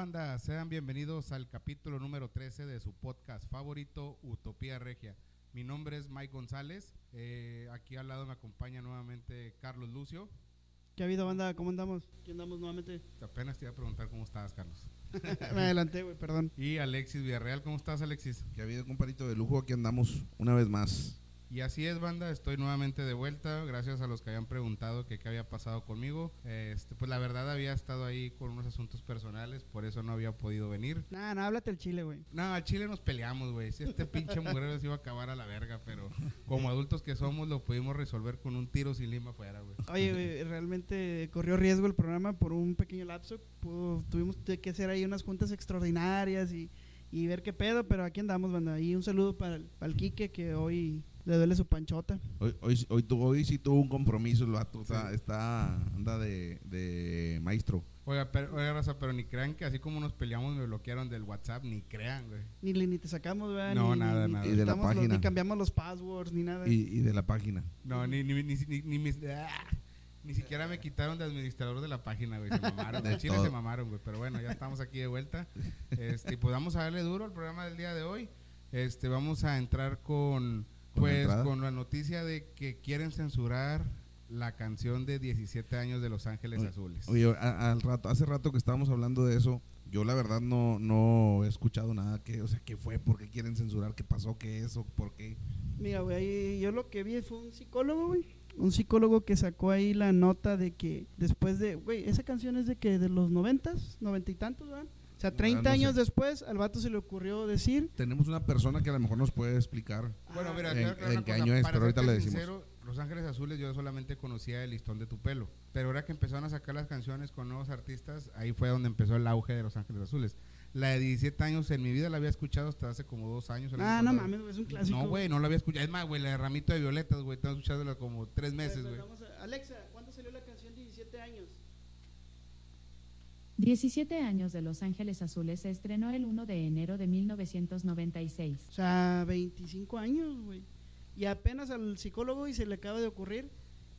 banda? Sean bienvenidos al capítulo número 13 de su podcast favorito, Utopía Regia. Mi nombre es Mike González. Eh, aquí al lado me acompaña nuevamente Carlos Lucio. ¿Qué ha habido, banda? ¿Cómo andamos? ¿Quién andamos nuevamente? Apenas te iba a preguntar cómo estabas, Carlos. me adelanté, güey, perdón. Y Alexis Villarreal, ¿cómo estás, Alexis? Que ha habido, comparito de lujo, aquí andamos una vez más. Y así es, banda, estoy nuevamente de vuelta, gracias a los que habían preguntado que qué había pasado conmigo. Este, pues la verdad había estado ahí con unos asuntos personales, por eso no había podido venir. Nah, no, háblate el chile, güey. No, al chile nos peleamos, güey. Si este pinche mugrero se iba a acabar a la verga, pero como adultos que somos lo pudimos resolver con un tiro sin lima afuera, güey. Oye, güey, realmente corrió riesgo el programa por un pequeño lapso. Pudo- tuvimos que hacer ahí unas juntas extraordinarias y, y ver qué pedo, pero aquí andamos, banda. Y un saludo para el, para el Quique que hoy le duele su panchota. Hoy, hoy, hoy, tu- hoy sí tuvo un compromiso el vato, o sea, está, anda de, de maestro. Oiga, pero, oiga, raza, pero ni crean que así como nos peleamos me bloquearon del WhatsApp, ni crean, güey. Ni, ni te sacamos, ¿verdad? No, Ni- nada, ni- nada. ni Y de la quitamos los- página. ni cambiamos los passwords, ni nada. Y, y de la página. No, ni, ni, ni, ni, ni mis- ah, ni siquiera me quitaron de administrador de la página, güey. Se mamaron. De Chile todo. se mamaron, güey. Pero bueno, ya estamos aquí de vuelta. Este, y pues vamos a darle duro al programa del día de hoy. Este, vamos a entrar con, ¿Con la pues, con la noticia de que quieren censurar la canción de 17 años de Los Ángeles Oye, Azules. Oye, a- al rato, hace rato que estábamos hablando de eso, yo la verdad no, no he escuchado nada que, o sea, qué fue, por qué quieren censurar, qué pasó, qué es o por qué. Mira, güey, ahí yo lo que vi fue un psicólogo, güey. Un psicólogo que sacó ahí la nota de que después de, güey, esa canción es de que de los noventas, noventa y tantos, ¿verdad? O sea, La 30 verdad no años sé. después al vato se le ocurrió decir, Tenemos una persona que a lo mejor nos puede explicar. Bueno, mira, ¿En- aclarar en qué cosa. año es? Para Pero ahorita le decimos. sincero, Los Ángeles Azules yo solamente conocía el listón de tu pelo. Pero ahora que empezaron a sacar las canciones con nuevos artistas, ahí fue donde empezó el auge de Los Ángeles Azules. La de 17 años en mi vida la había escuchado hasta hace como dos años. ah, no mames, güey, es un clásico. No, güey, no la había escuchado. Es más, güey, la de Ramito de Violetas, güey, tengo escuchándola como tres meses, güey. Vamos a- Alexa, ¿cuándo salió la canción 17 años? 17 años de Los Ángeles Azules se estrenó el 1 de enero de 1996. O sea, 25 años, güey. Y apenas al psicólogo y se le acaba de ocurrir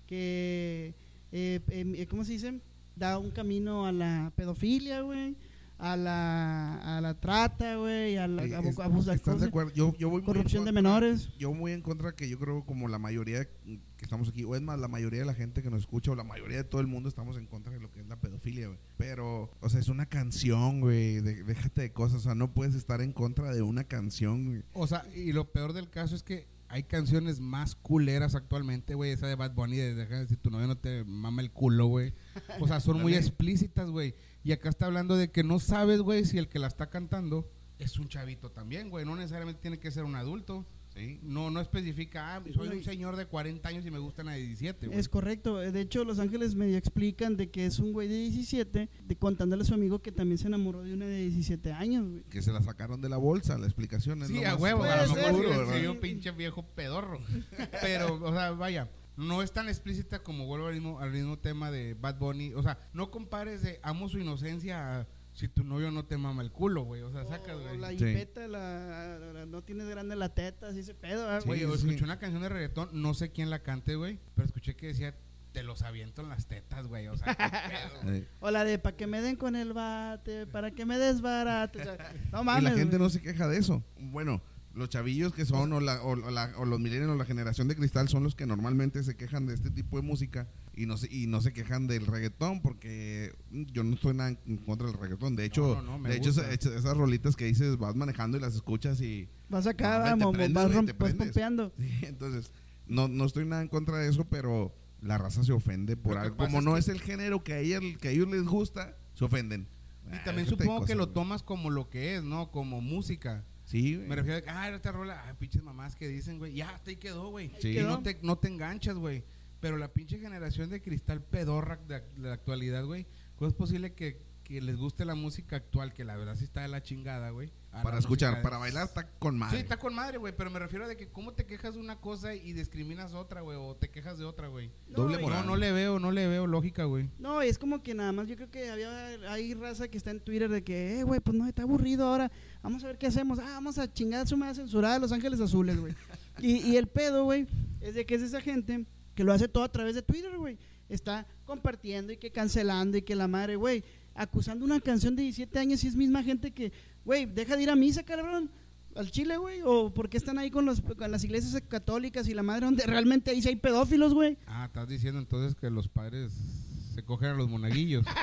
que, eh, em, eh, ¿cómo se dice? Da un camino a la pedofilia, güey. A la, a la trata, güey. A la Eh, abuso- ¿Estás de acuerdo? Yo, yo voy corrupción de contra- menores. Yo muy en contra que yo creo como la mayoría que estamos aquí, o es más, la mayoría de la gente que nos escucha, o la mayoría de todo el mundo estamos en contra de lo que es la pedofilia, güey. Pero, o sea, es una canción, güey. de- déjate de cosas, o sea, no puedes estar en contra de una canción, güey. O sea, y lo peor del caso es que hay canciones más culeras actualmente, güey. Esa de Bad Bunny de deja si tu novio no te mama el culo, güey. O sea, son muy explícitas, güey. Y acá está hablando de que no sabes, güey, si el que la está cantando es un chavito también, güey. No necesariamente tiene que ser un adulto. Sí. No, no especifica, ah, soy un señor de 40 años y me gustan a de 17, güey. Es correcto. De hecho, Los Ángeles medio explican de que es un güey de 17, de contándole a su amigo que también se enamoró de una de 17 años, güey. Que se la sacaron de la bolsa, la explicación es Sí, lo a más- huevo, a lo mejor un pinche viejo pedorro. Pero, o sea, vaya, no es tan explícita como vuelvo al mismo, al mismo tema de Bad Bunny. O sea, no compares de amo su inocencia a si tu novio no te mama el culo, güey. O sea, sacas, O güey. la Sí. jipeta, la, la- no tienes grande la teta, así se pedo, ¿verdad, Sí, güey. Sí. escuché una canción de reggaetón, no sé quién la cante, güey, pero escuché que decía, te los aviento en las tetas, güey. O sea, qué pedo. O la de para que me den con el bate, para que me desbarate. O sea, no y mames. la gente güey. no se queja de eso. Bueno, los chavillos que son, o, la- o, la- o los millennials, o la generación de cristal, son los que normalmente se quejan de este tipo de música y no se, y no se quejan del reggaetón, porque yo no estoy nada en contra del reggaetón. De hecho, No, no, no, me de hecho esa- esas rolitas que dices, vas manejando y las escuchas y... Vas acá, vamos, prendes, vas, rom- vas pompeando. Sí, entonces, no, no estoy nada en contra de eso, pero la raza se ofende por algo. Como es no que- es el género que a, ella, que a ellos les gusta, se ofenden. Y Ah, también supongo que lo tomas como lo que es, ¿no? Como música. Sí, güey. Me refiero a que, ah, esta rola, ah, pinches mamás que dicen, güey, ya, hasta ahí quedó, güey. Sí. Y quedó. no te, no te enganchas, güey. Pero la pinche generación de cristal pedorra de, de la actualidad, güey, ¿cómo es posible que, que les guste la música actual, que la verdad sí está de la chingada, güey? Para escuchar, para bailar está con madre. Sí, está con madre, güey, pero me refiero a de que cómo te quejas de una cosa y discriminas otra, güey, o te quejas de otra, güey. Doble No, moral. No, no le veo, no le veo lógica, güey. No, es como que nada más yo creo que había hay raza que está en Twitter de que, eh, güey, pues no, está aburrido ahora. Vamos a ver qué hacemos. Ah, vamos a chingar su madre censurada de Los Ángeles Azules, güey. y, y el pedo, güey, es de que es esa gente que lo hace todo a través de Twitter, güey. Está compartiendo y que cancelando y que la madre, güey. Acusando una canción de 17 años y es misma gente que, güey, deja de ir a misa, cabrón, al Chile, güey, o por qué están ahí con, los, con las iglesias católicas y la madre donde realmente ahí sí hay pedófilos, güey. Ah, estás diciendo entonces que los padres se cogen a los monaguillos.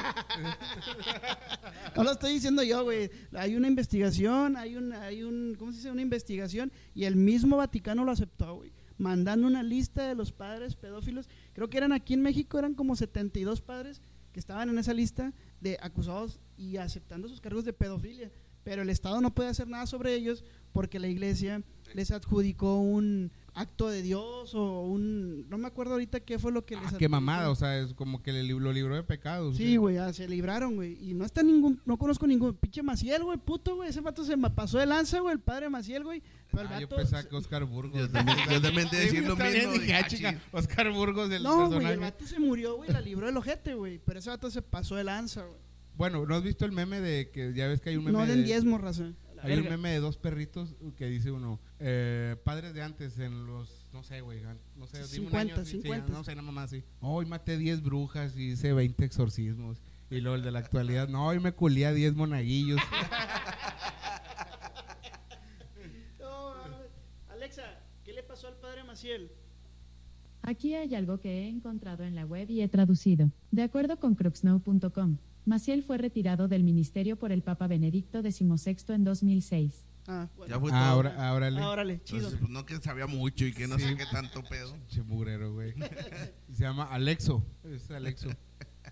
No lo estoy diciendo yo, güey. Hay una investigación, hay un, hay un, ¿cómo se dice? Una investigación y el mismo Vaticano lo aceptó, güey. Mandando una lista de los padres pedófilos. Creo que eran aquí en México, eran como 72 padres que estaban en esa lista de acusados y aceptando sus cargos de pedofilia. Pero el Estado no puede hacer nada sobre ellos porque la iglesia les adjudicó un acto de Dios o un... No me acuerdo ahorita qué fue lo que les Ah, qué adjudicó. mamada, o sea, es como que le lo libró de pecados. Sí, güey, ya se libraron, güey. Y no está ningún, no conozco ningún pinche Maciel, güey, puto, güey. Ese vato se me pasó de lanza, güey, el padre Maciel, güey. Pero el Ah, yo pensaba que Oscar Burgos. Yo también, yo también te yo lo mismo. dije, ah, ah, chica. Oscar Burgos del No, güey, el vato se murió, güey, la libró del ojete, güey. Pero ese vato se pasó de lanza, güey. Bueno, ¿no has visto el meme de que ya ves que hay un meme No de, den diezmo, raza. La hay un meme de dos perritos que dice uno, eh, padres de antes en los, no sé, güey, no sé, dime un 50, año, sí, sí, 50. no sé, nada más así. Hoy maté 10 brujas y hice 20 exorcismos. Y luego el de la actualidad, no, hoy me culé a 10 monaguillos. No, mames. Alexa, ¿qué le pasó al padre Maciel? Aquí hay algo que he encontrado en la web y he traducido. De acuerdo con cruxnow.com, Maciel fue retirado del ministerio por el Papa Benedicto XVI en 2006. Ah, bueno. Ya fue Ah, ahora, ahora le. Ah, órale, chido. Entonces, pues, no que sabía mucho y que no sé qué tanto pedo. Che mugrero, güey. Se llama Alexo. Es Alexo.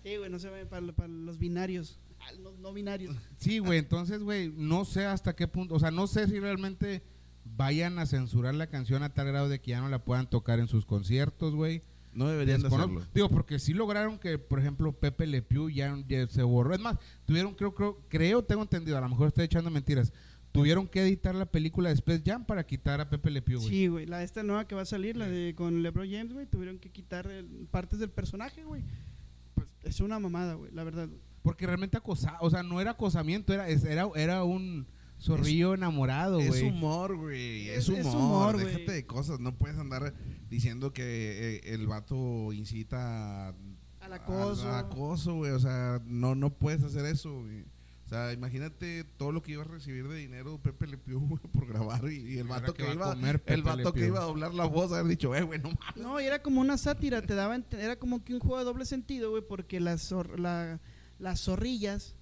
Sí, güey, no se ve para, para los binarios. Ah, los no binarios. Sí, güey, entonces, güey, no sé hasta qué punto, o sea, no sé si realmente vayan a censurar la canción a tal grado de que ya no la puedan tocar en sus conciertos, güey. No deberían de hacerlo. Digo, porque sí lograron que, por ejemplo, Pepe Le Pew ya, ya se borró. Es más, tuvieron, creo, creo, creo, tengo entendido, a lo mejor estoy echando mentiras, tuvieron que editar la película de Space Jam para quitar a Pepe Le Pew, güey. Sí, güey, la esta nueva que va a salir, la de con LeBron James, güey, tuvieron que quitar el- partes del personaje, güey. Pues es una mamada, güey, la verdad. Porque realmente acosaba, o sea, no era acosamiento, era, es- era, era un zorrillo enamorado, Es güey. humor, güey. Es, Es- es humor. humor. Déjate de cosas. No puedes andar diciendo que eh, el vato incita a- Al acoso. al acoso, güey. O sea, no, no puedes hacer eso, güey. O sea, imagínate todo lo que iba a recibir de dinero Pepe Le Pew güey, por grabar y, y el vato que a iba, comer Pepe el vato que iba a doblar la voz haber dicho, eh, güey, no mames. No, y era como una sátira, te daba, era como que un juego de doble sentido, güey, porque las, zor- la- las zorrillas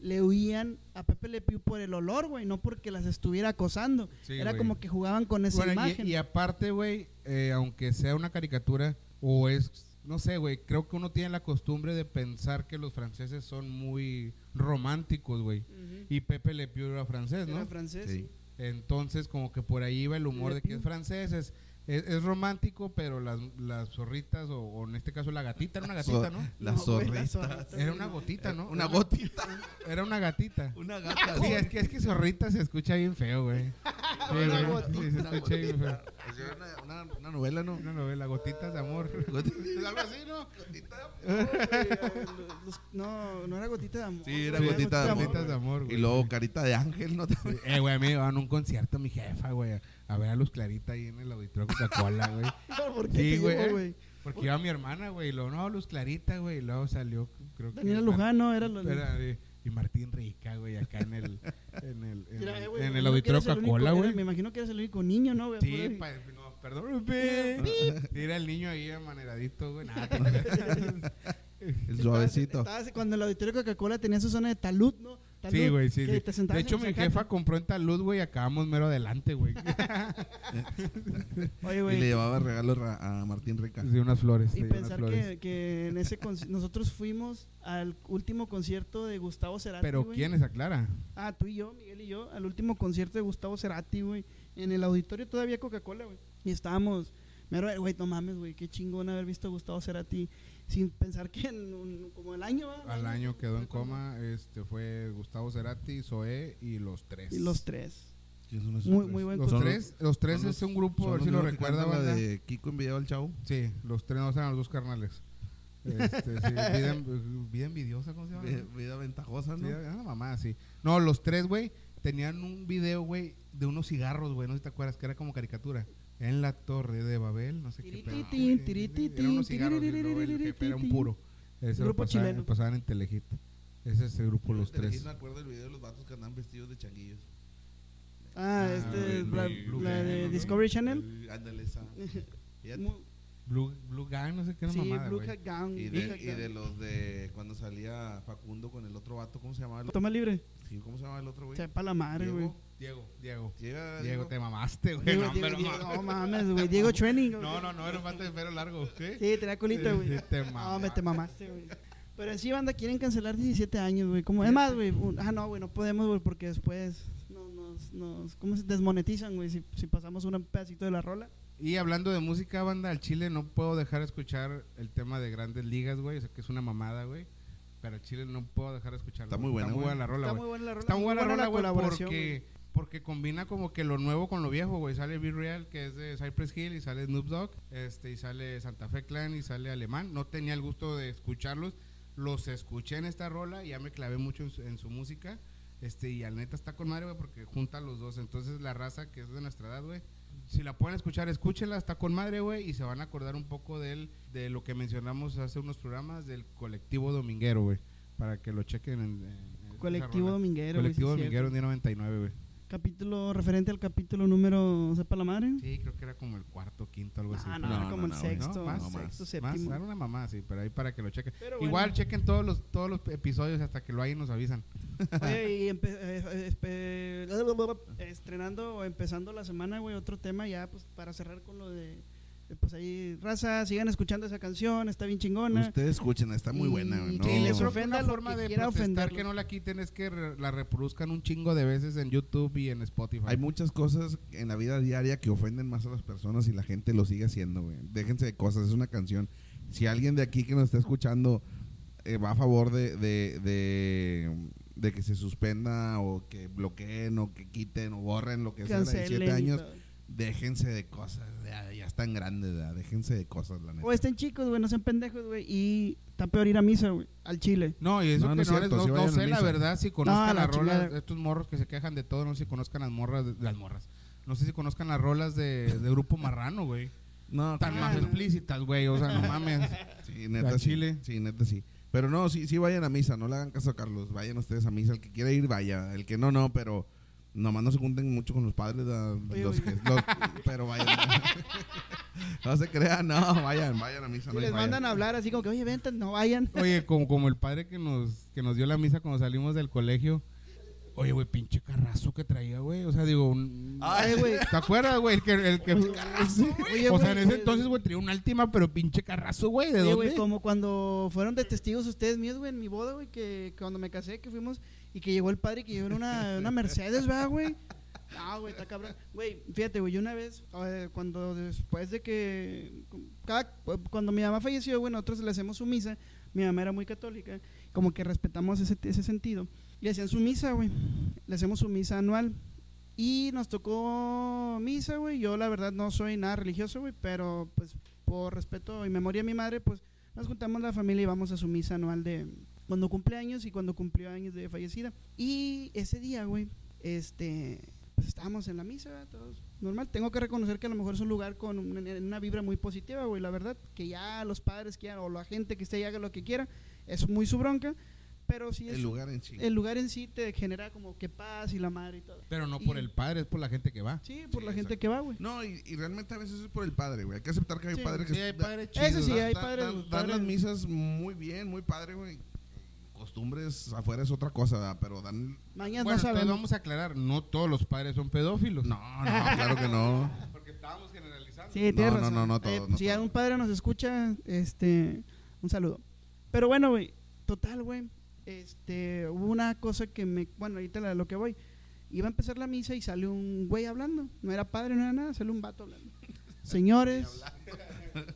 le huían a Pepe Le Pew por el olor, güey, no porque las estuviera acosando. Sí, era güey. como que jugaban con esa Bueno, y- imagen. y, aparte, güey, eh, aunque sea una caricatura, o es, no sé, güey, creo que uno tiene la costumbre de pensar que los franceses son muy románticos, güey. Y Pepe Le Pew era francés, Era ¿no? francés. Sí. Entonces, como que por ahí iba el humor Le de que es francés, es, es, es romántico, pero las, las zorritas, o, o en este caso la gatita, era una gatita, ¿no? La No, güey, la zorrita. Era una gotita, ¿no? Una Era- gotita. Era una gatita. Una gata. Sí, es que, es que zorrita se escucha bien feo, güey. Sí, Una güey, gotita. sí, se Una escucha bien feo. Sea, una, una- una novela, ¿no? Una novela, Gotitas de Amor. Gotita. Algo así, ¿no? Los- no, no era gotita de amor. Sí, era güey, gotita de amor. Gotitas de Amor, Y luego carita de ángel, ¿no? Eh, güey, a mí me van a un concierto mi jefa, güey, a- ver a Luz Clarita ahí en el auditorio Coca-Cola, güey. ¿Por qué Sí, güey? Porque iba mi hermana, güey, y luego, no, Luz Clarita, güey, y luego salió, creo que... Daniela Lujano era lo era, y Martín Rica, güey, acá en el, en el, en Mira, el, eh, güey, en me el imagino que auditorio eres el único- Coca-Cola, güey. Me imagino que eres el único niño, ¿no, güey? Sí, pa- no, perdón, pe- era el niño ahí amaneradito, güey, nada. El suavecito. Cuando el auditorio Coca-Cola tenía su zona de talud, ¿no? Talud, Sí, güey, sí, sí. De hecho, mi jefa compró en talud, güey, y acabamos mero adelante, güey. Oye, Y le llevaba regalos a Martín Rica. De unas flores. Y unas pensar flores. que, que en ese nosotros fuimos al último concierto de Gustavo Cerati. Pero güey. ¿quién es aclara? Ah, tú y yo, Miguel y yo, al último concierto de Gustavo Cerati, güey. En el auditorio todavía Coca-Cola, güey. Y estábamos, mero, güey, no mames, güey, qué chingón haber visto a Gustavo Cerati sin pensar que en un- como el año. Al año quedó en coma, este fue Gustavo Cerati, Zoé y los tres. Y los tres. ¿Quiénes son esos Muy, muy buen Los tres, los tres es los- un grupo, a ver si lo recuerda, la de Kiko envidiado al chavo. Sí, los tres no eran los dos carnales. Este, sí, vida, vida envidiosa, ¿cómo se llama? Vida, vida ventajosa, ¿no? mamá, sí. No, los tres, güey, tenían un video, güey, de unos cigarros, güey, no sé si te acuerdas, que era como caricatura. En la torre de Babel, no sé qué Eran unos cigarros el jefe era un puro. Ese lo Grupo pasaban, chileno. pasaban en Telehit. Ese es el grupo Los Tres. Me acuerdo del video de los vatos que andan vestidos de changuillos. Ah, Ah, este, Blue- la, Blue la de. Discovery Channel. Ándale, esa. Blue, Blue Gang, no sé qué era Sí, mamada, Blue Gang. Y de, y de los de cuando salía Facundo con el otro vato, ¿cómo se llamaba? El, Toma libre. ¿Cómo se llamaba el otro, güey? Sepa la madre, güey. Diego. Diego, Diego. Diego, te mamaste, güey. Diego, no, Diego, Diego, mames. no mames, güey. Diego Training. No, no, no, era un vato de pelo largo. ¿sí? Sí, tenía colita, güey. Te No, me te mamaste, güey. Pero en sí, banda, quieren cancelar 17 años, güey. Como, es más, güey. Ah, no, güey, no podemos, güey, porque después no, nos, nos, ¿cómo se desmonetizan, güey? Si, si pasamos un pedacito de la rola. Y hablando de música, banda, al Chile no puedo dejar de escuchar el tema de Grandes Ligas, güey. O sea, que es una mamada, güey. Pero Chile no puedo dejar de escucharlo. Está muy buena, Está muy güey. buena la rola, Está güey. muy buena la rola. Está muy buena la rola, güey, colaboración, porque, porque combina como que lo nuevo con lo viejo, güey. Sale Be Real, que es de Cypress Hill, y sale Snoop Dogg, este, y sale Santa Fe Clan, y sale Alemán. No tenía el gusto de escucharlos. Los escuché en esta rola y ya me clavé mucho en su, en su música. Este, y al neta está con madre, güey, porque junta a los dos. Entonces la raza que es de nuestra edad, güey, si la pueden escuchar, escúchenla, está con madre, güey, y se van a acordar un poco de él, de lo que mencionamos hace unos programas del colectivo dominguero, güey, para que lo chequen en, en- Colectivo. Dominguero. Colectivo sí dominguero en cierto. día 99, güey. Capítulo referente al capítulo número, sepa la madre. Sí, creo que era como el cuarto, quinto, algo así. Ah, no, No, era no, como el no, güey, sexto, no, más, sexto, séptimo. Más, era una mamá, sí, pero ahí para que lo chequen. Bueno. Igual chequen todos los todos los episodios hasta que lo hay y nos avisan. Oye, y eh, eh, estrenando o empezando la semana, güey, otro tema ya, pues, para cerrar con lo de, pues ahí, raza, sigan escuchando esa canción, está bien chingona. Ustedes escuchen, está muy Y buena, que No, les les ofenda lo forma que de protestar que no la quiten es que re- la reproduzcan un chingo de veces en YouTube y en Spotify. Hay muchas cosas en la vida diaria que ofenden más a las personas y la gente lo sigue haciendo, güey. Déjense de cosas, es una canción. Si alguien de aquí que nos está escuchando eh, va a favor de, de, de, de que se suspenda o que bloqueen o que quiten o borren lo que sea de Cancelen 17 y años, déjense de cosas. Ya, ya están grandes, ya, déjense de cosas, la neta. O estén chicos, güey, no sean pendejos, güey, y está peor ir a misa, güey, al chile. No, y eso No, que no es cierto, les- no- sí no sé la verdad si conozcan No, la las rolas, estos morros que se quejan de todo, no sé si conozcan las morras, de- las morras. No sé si conozcan las rolas de, de Grupo Marrano, güey. No, Tan Ah, más no. explícitas, güey, o sea, no mames. Sí, neta Al sí. chile. Sí, neta sí. Pero no, sí, sí vayan a misa, no le hagan caso a Carlos, vayan ustedes a misa, el que quiera ir vaya, el que no, no, pero nomás no se junten mucho con los padres, da- Oye, los güey. que- los- pero vayan. no se crean, no, vayan, vayan a misa. Y no les vayan. mandan a hablar así como que, oye, vente, no vayan. Oye, como, como el padre que nos, que nos dio la misa cuando salimos del colegio. Oye, güey, pinche carrazo que traía, güey. O sea, digo, un- Ay, güey. ¿te acuerdas, güey? El que, el que, Oye, o sea, güey, en ese güey. entonces, güey, traía una última, pero pinche carrazo, güey. ¿De Sí, dónde? güey, como cuando fueron de testigos ustedes míos, güey, en mi boda, güey, que, que cuando me casé, que fuimos, y que llegó el padre y que llevó una, una Mercedes, ¿verdad, güey? Ah, güey, está cabrón. Güey, fíjate, güey, una vez, cuando después de que, cada, cuando mi mamá falleció, güey, nosotros le hacemos su misa, mi mamá era muy católica, como que respetamos ese, ese sentido, y hacían su misa, güey, le hacemos su misa anual. Y nos tocó misa, güey. Yo, la verdad, no soy nada religioso, güey. Pero, pues, por respeto y memoria a mi madre, pues, nos juntamos la familia y vamos a su misa anual de cuando cumple años y cuando cumplió años de fallecida. Y ese día, güey, este, pues estábamos en la misa, ¿verdad? todos normal. Tengo que reconocer que a lo mejor es un lugar con una, una vibra muy positiva, güey, la verdad. Que ya los padres quieran o la gente que esté ahí haga lo que quiera, es muy su bronca. Pero sí es. El lugar en sí. el lugar en sí te genera como que paz y la madre y todo. Pero no Y- por el padre, es por la gente que va. Sí, por Sí, la gente exacto. que va, güey. No, y, y realmente a veces es por el padre, güey. Hay que aceptar que hay Sí. padres que Sí, hay padres Eso chidos, sí, ¿verdad? hay padres- dan, dan padres- las misas muy bien, muy padre, güey. Costumbres afuera es otra cosa, ¿verdad? pero dan... Mañana Bueno, no sabemos. vamos a aclarar, no todos los padres son pedófilos. No, no, claro que no. Porque estábamos generalizando. Sí, tienes No, no, razón. no, no Eh, todo, no si algún padre nos escucha, este, un saludo. Pero bueno, güey, total, güey, este, hubo una cosa que me, bueno, ahorita la- lo que voy, iba a empezar la misa y sale un güey hablando, no era padre, no era nada, sale un vato hablando. Señores,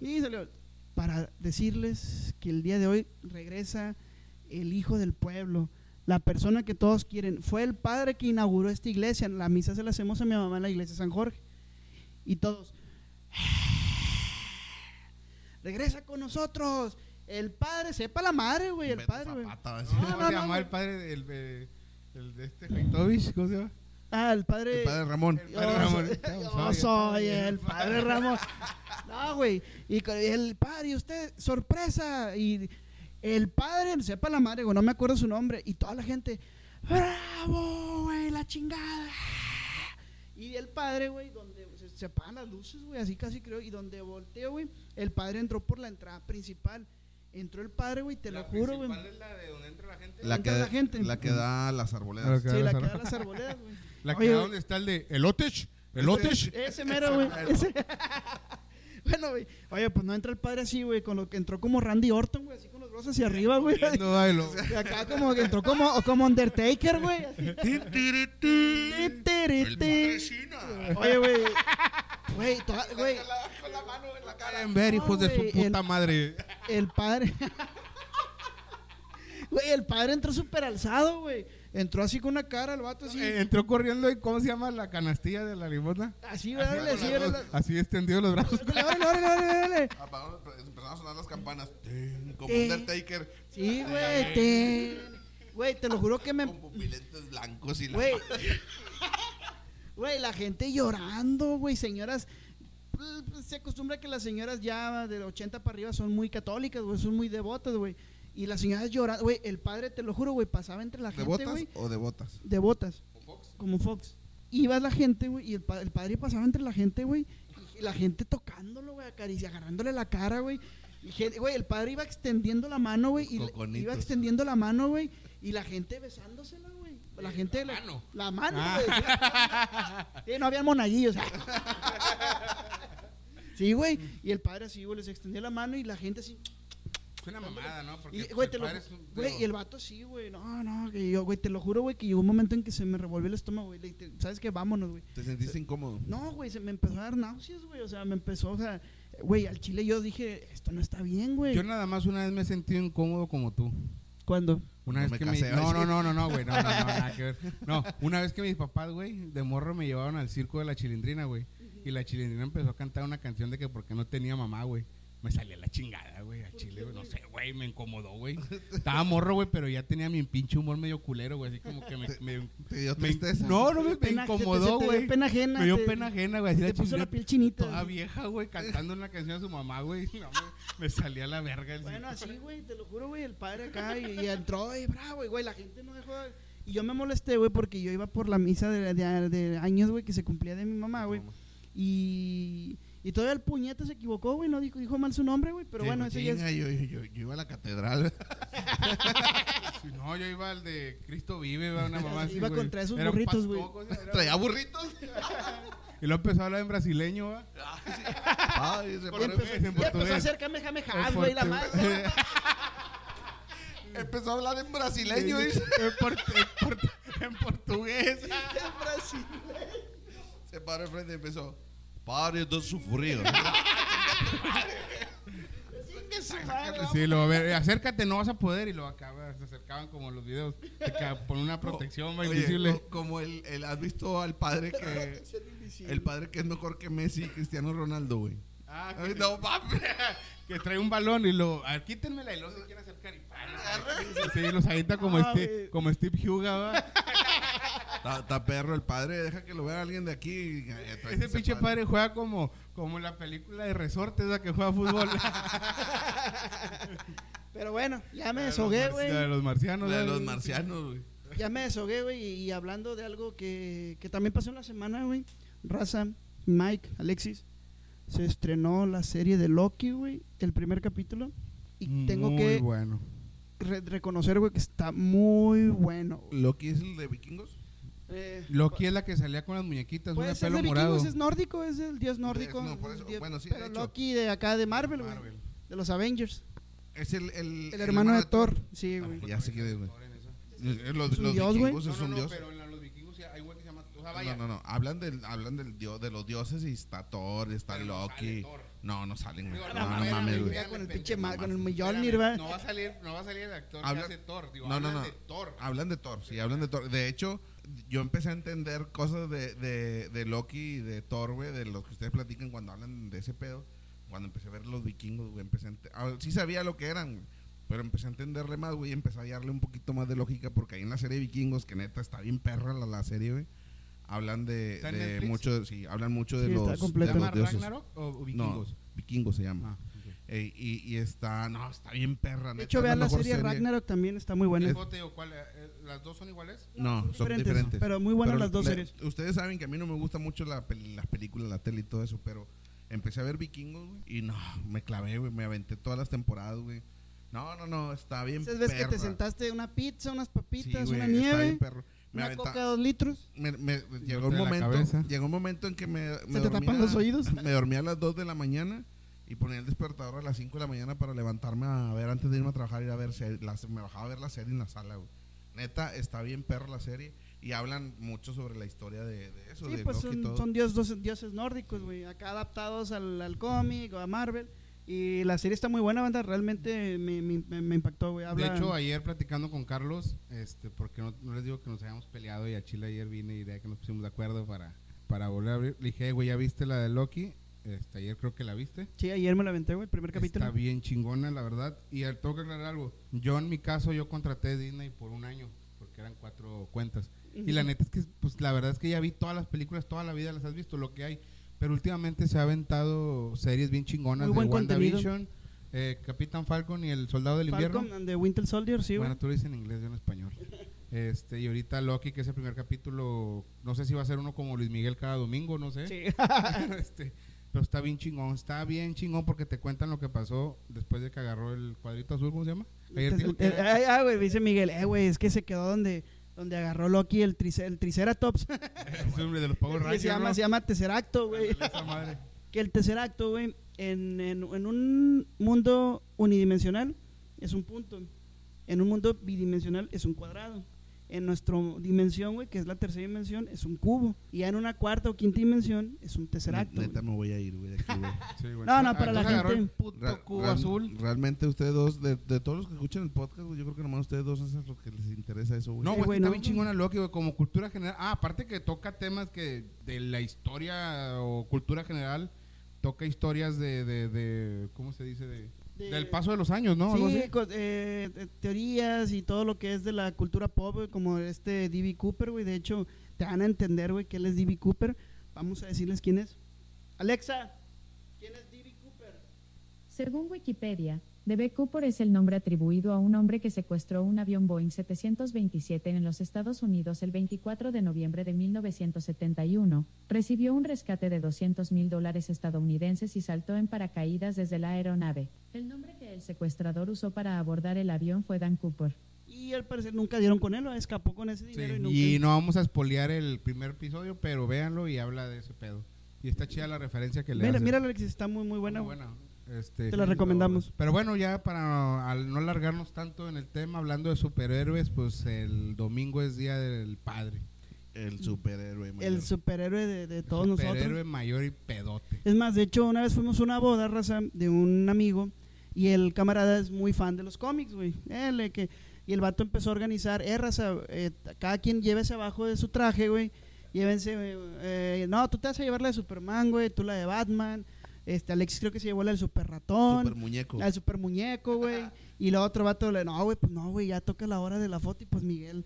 y salió para decirles que el día de hoy regresa el hijo del pueblo, la persona que todos quieren. Fue el padre que inauguró esta iglesia. La misa se la hacemos a mi mamá en la iglesia de San Jorge. Y todos, regresa con nosotros. El padre, sepa la madre, güey, el Beto padre, güey. Zapata, No. No, ¿Cómo no, se el padre de, el de este Haitovich? ¿Cómo se llama? Ah, el padre. El padre Ramón. El padre Ramón. soy, yo soy el padre Ramón. No, güey. Y el padre, y usted, sorpresa. Y, El padre, sepa la madre, güey, no me acuerdo su nombre. Y toda la gente, ¡bravo, güey! La chingada. Y el padre, güey, donde se, se apagan las luces, güey, así casi creo. Y donde volteo, güey, el padre entró por la entrada principal. Entró el padre, güey, te lo juro, güey. es la de donde entra la gente. La que, Entra la gente. la que da a las arboledas. Sí, la que da las arboledas, güey. La Oye, que güey. donde está el de Elotech. Elotech. Ese mero, güey. Ese. bueno, güey. Oye, pues no entra el padre así, güey, con lo que entró como Randy Orton, güey, así brazos hacia arriba, güey. No, bailo. Y acá como que entró como, como Undertaker, güey. Oye, güey. Güey, toda- güey, Con la mano en la cara. Quieren ver, hijos de su puta el- madre. el padre. Güey, el padre entró súper alzado, güey. Entró así con una cara, el vato así. Eh, entró corriendo y ¿cómo se llama la canastilla de la limosna? así, Así, órale, así, dos- así extendido los brazos. Órale, órale, órale. Apagaron- Empezaron a sonar las campanas. Tin, Como Tin. Undertaker. Sí, güey. te- Güey, te lo juro que me. Con pupilentes blancos y la Güey. Güey, la gente llorando, güey, señoras. pues, Se acostumbra que las señoras ya de 80 para arriba son muy católicas, güey, son muy devotas, güey. Y las señoras llorando, güey, el padre, te lo juro, güey, pasaba entre la ¿De gente, botas güey, o de botas? devotas, como Fox. Iba la gente, güey, y el, pa- el padre pasaba entre la gente, güey, y la gente tocándolo, güey, acaricia, agarrándole la cara, güey. Y gente- Güey, el padre iba extendiendo la mano, güey, y Coconitos. iba extendiendo la mano, güey, y la gente besándosela, güey. La gente la mano. La mano, Ah. güey. Sí, no había monaguillos. Sí, güey. Y el padre así, güey, les extendía la mano y la gente así. Es una mamada, ¿no? Porque Y, pues, güey, el te lo, un- güey, y el vato sí, güey. No, no, que yo, güey, te lo juro, güey, que llegó un momento en que se me revolvió el estómago, güey. te- ¿Sabes qué? Vámonos, güey. ¿Te sentiste incómodo? No, güey, se me empezó a dar náuseas, güey. O sea, me empezó, o sea, güey, al chile yo dije, esto no está bien, güey. Yo nada más una vez me he sentido incómodo como tú. ¿Cuándo? Una No vez me que me... No, no, no, no, no, güey. No, no, no, nada que ver. No, una vez que mis papás, güey, de morro me llevaron al circo de la chilindrina, güey. Y la chilindrina empezó a cantar una canción de que porque no tenía mamá, güey. Me salía la chingada, güey, a Chile, güey. No sé, güey, me incomodó, güey. Estaba morro, güey, pero ya tenía mi pinche humor medio culero, güey. Así como que me... me- ¿Te dio me- tristeza? no, no me, me Pena- te- incomodó, se te dio güey. pena ajena, Me dio te- pena ajena, güey. Así Te la puso la piel chinita. Toda vieja, güey, cantando una canción a su mamá, güey. No, me, me salía la verga. el Bueno, así, güey, te lo juro, güey, el padre acá y, y entró y bravo, y, güey, la gente no dejó. de- Y yo me molesté, güey, porque yo iba por la misa de, de- de años, güey, que se cumplía de mi mamá, güey. Y, y todavía el puñete se equivocó, güey, no dijo, dijo mal su nombre, güey, pero Sí, bueno, ese ya es. yo, yo, yo, yo iba a la catedral. Sí, No, yo iba al de Cristo Vive, iba una mamá así, Iba güey. contra esos Era burritos, güey. Traía burritos. Y luego empezó a hablar en brasileño, ¿va? Ay, se Y paró- empezó, en y empezó a portugués. hacer güey, la portugués. madre. Empezó a hablar en brasileño. dice. en, por- en por- en portugués. En Brasil. Se paró enfrente y empezó. Pare de sufrir. Sí, lo, a ver, acércate, no vas a poder. Y lo acaba, se acercaban como los videos. Por una protección invisible. co- como el, el- has visto al padre que el padre que es mejor que Messi y Cristiano Ronaldo, güey. Ah, que, no, papi. que trae un balón y lo. A ver, quítenmela y luego se quiere acercar y ¡pam! Sí, los avienta como, Ah, Steve, como Steve Huga, ¿va? Está, está perro el padre, deja que lo vea alguien de aquí. eh, Ese pinche padre juega como, como en la película de Resortes, esa que juega fútbol. Pero bueno, ya me La de los deshogué, mar- güey. la de los marcianos. La de los marcianos, güey. Ya me deshogué, güey. Y, y hablando de algo que, que también pasó en la semana, güey. Raza, Mike, Alexis. Se estrenó la serie de Loki, güey. El primer capítulo. Y tengo Muy que bueno. re- reconocer, güey, que está muy bueno. ¿Loki es el de vikingos? Eh, Loki es la que salía con las muñequitas, una pelo de morado. vikingos, es nórdico, es el dios nórdico. no, por es eso, el dios- bueno, sí, de pero hecho. Loki de acá de Marvel, güey. Marvel. De los Avengers. Es el, el, El, hermano, de Thor. Sí, Ah, güey. ya sé quién es, güey. Los, ¿Es un los dios, güey? vikingos No, es no, un no, dios. pero en la- los vikingos hay güey que se llama. O sea, No, vaya. no, no. Hablan del, hablan del dios, de los dioses y está Thor, está Pero no sale Loki. Thor. No, no salen, güey. No, no, espérame, mames, güey. Ya con el espérame, pinche ma- con el espérame, Mjolnir, va. No va a salir, no va a salir el actor que hace Thor. Digo, No, no, hablan no. de Thor. Hablan de Thor, sí, hablan de Thor. De hecho, yo empecé a entender cosas de, de, de Loki y de Thor, güey, de lo que ustedes platican cuando hablan de ese pedo. Cuando empecé a ver los vikingos, güey, empecé a ah, Sí sabía lo que eran, güey, pero empecé a entenderle más, güey, y empecé a hallarle un poquito más de lógica, porque ahí en la serie de vikingos, que neta está bien perra la, la serie, güey, hablan de, ¿Está en de mucho, sí, hablan mucho de Sí, los, de ¿Se los llama dioses. Ragnarok o, o vikingos? No, vikingos se llama. Ah. Eh, y, y está, no, está bien perra. De neta, hecho, vean la mejor serie Ragnarok también, está muy buena. ¿Qué te digo, cuál, eh, eh, ¿Las dos son iguales? No, son diferentes. Pero muy buenas Pero las dos le- series. Ustedes saben que a mí no me gusta mucho la las películas, la tele y todo eso, pero empecé a ver Vikingos, güey, y no, me clavé, güey, me aventé todas las temporadas, güey. No, no, no, está bien Esas veces que te perra. sentaste una pizza, unas Sí, papitas, güey, una está nieve, bien perro. Me una aventa- coca de dos litros. me- me- llegó un la momento llegó un momento en que me, me ¿Se te tapan los oídos? me dormía a las 2 de la mañana y ponía el despertador a las 5 de la mañana para levantarme a ver antes de irme a trabajar ir a ver serie- la- me bajaba a ver la serie en la sala güey. neta está bien perro la serie y hablan mucho sobre la historia de, de eso Sí, de pues Loki y son, todo. son dios- dos- dioses nórdicos, güey. Acá adaptados al, al cómic o a Marvel. Y la serie está muy buena, banda. Realmente me, me- me- me impactó, güey. De hecho, ayer platicando con Carlos, este, porque no, no les digo que nos hayamos peleado y a Chile ayer vine y de ahí que nos pusimos de acuerdo para, para volver a abrir. Le dije, "Eh, güey, ¿ya viste la de Loki? Este, ayer creo que la viste. Sí, ayer me la aventé, güey. El primer capítulo. Está bien chingona, la verdad. Y tengo que aclarar algo. Yo, en mi caso, yo contraté Disney por un año, porque eran cuatro cuentas. Y la neta es que, pues, la verdad es que ya vi todas las películas, toda la vida las has visto, lo que hay. Pero últimamente se ha aventado series bien chingonas Muy buen de. WandaVision, eh, Capitán Falcon y el Soldado del Invierno. Falcon and the Winter Soldier, sí, güey. bueno, tú lo dices en inglés, yo en español. Este, y ahorita Loki, que es el primer capítulo, no sé si va a ser uno como Luis Miguel cada domingo, no sé. Sí. este, pero está bien chingón, está bien chingón porque te cuentan lo que pasó después de que agarró el cuadrito azul, ¿cómo se llama? Ayer que Eh, ah, güey, dice Miguel, eh, güey, es que se quedó donde, donde agarró Loki el, trice- el Triceratops. es de los Power Rangers, se llama, ¿no? se llama Tesseracto, güey. Que el tercer acto, güey, en, en, en un mundo unidimensional es un punto. En un mundo bidimensional es un cuadrado. En nuestra dimensión, güey, que es la tercera dimensión, es un cubo. Y ya en una cuarta o quinta dimensión es un tercer acto. neta me voy a ir güey de aquí güey Sí, güey. No, no, Ah, para la entonces agarró gente- el puto cubo real- azul. realmente ustedes dos de, de todos los que escuchan el podcast güey, yo creo que nomás ustedes dos es lo que les interesa eso güey No, güey, está no. bien chingona Loki, güey, como cultura general. Ah, aparte que toca temas que de la historia o cultura general, toca historias de, de, de ¿cómo se dice? De, De- del paso de los años, ¿no? Sí, eh, eh, teorías y todo lo que es de la cultura pop, güey, como este D.B. Cooper, güey. De hecho, te van a entender, güey, que él es D.B. Cooper. Vamos a decirles quién es. Alexa, ¿quién es D.B. Cooper? Según Wikipedia, D.B. Cooper es el nombre atribuido a un hombre que secuestró un avión Boeing 727 en los Estados Unidos el 24 de noviembre de 1971, recibió un rescate de 200 mil dólares estadounidenses y saltó en paracaídas desde la aeronave. El nombre que el secuestrador usó para abordar el avión fue Dan Cooper. Y al parecer nunca dieron con él, escapó con ese Sí, dinero y nunca. Y no vamos a espolear el primer episodio, pero véanlo y habla de ese pedo. Y está chida la referencia que le Mira, hacen. mira, Alexis, está muy, muy buena. Muy buena. Este, Te la recomendamos. Pero bueno, ya para al no alargarnos tanto en el tema, hablando de superhéroes, pues el domingo es Día del Padre. el superhéroe mayor. El superhéroe de, de todos superhéroe nosotros. mayor y pedote. Es más, de hecho, una vez fuimos a una boda, raza, de un amigo. Y el camarada es muy fan de los cómics, güey. Él, eh, que, y el vato empezó a organizar, eh, raza, eh, cada quien llévese abajo de su traje, güey. Llévense, güey, eh, no, tú te vas a llevar la de Superman, güey, tú la de Batman. Este, Alexis creo que se llevó la del super ratón. super muñeco Al super muñeco, güey. y el otro vato le, no, güey, pues no, güey, ya toca la hora de la foto. Y pues Miguel,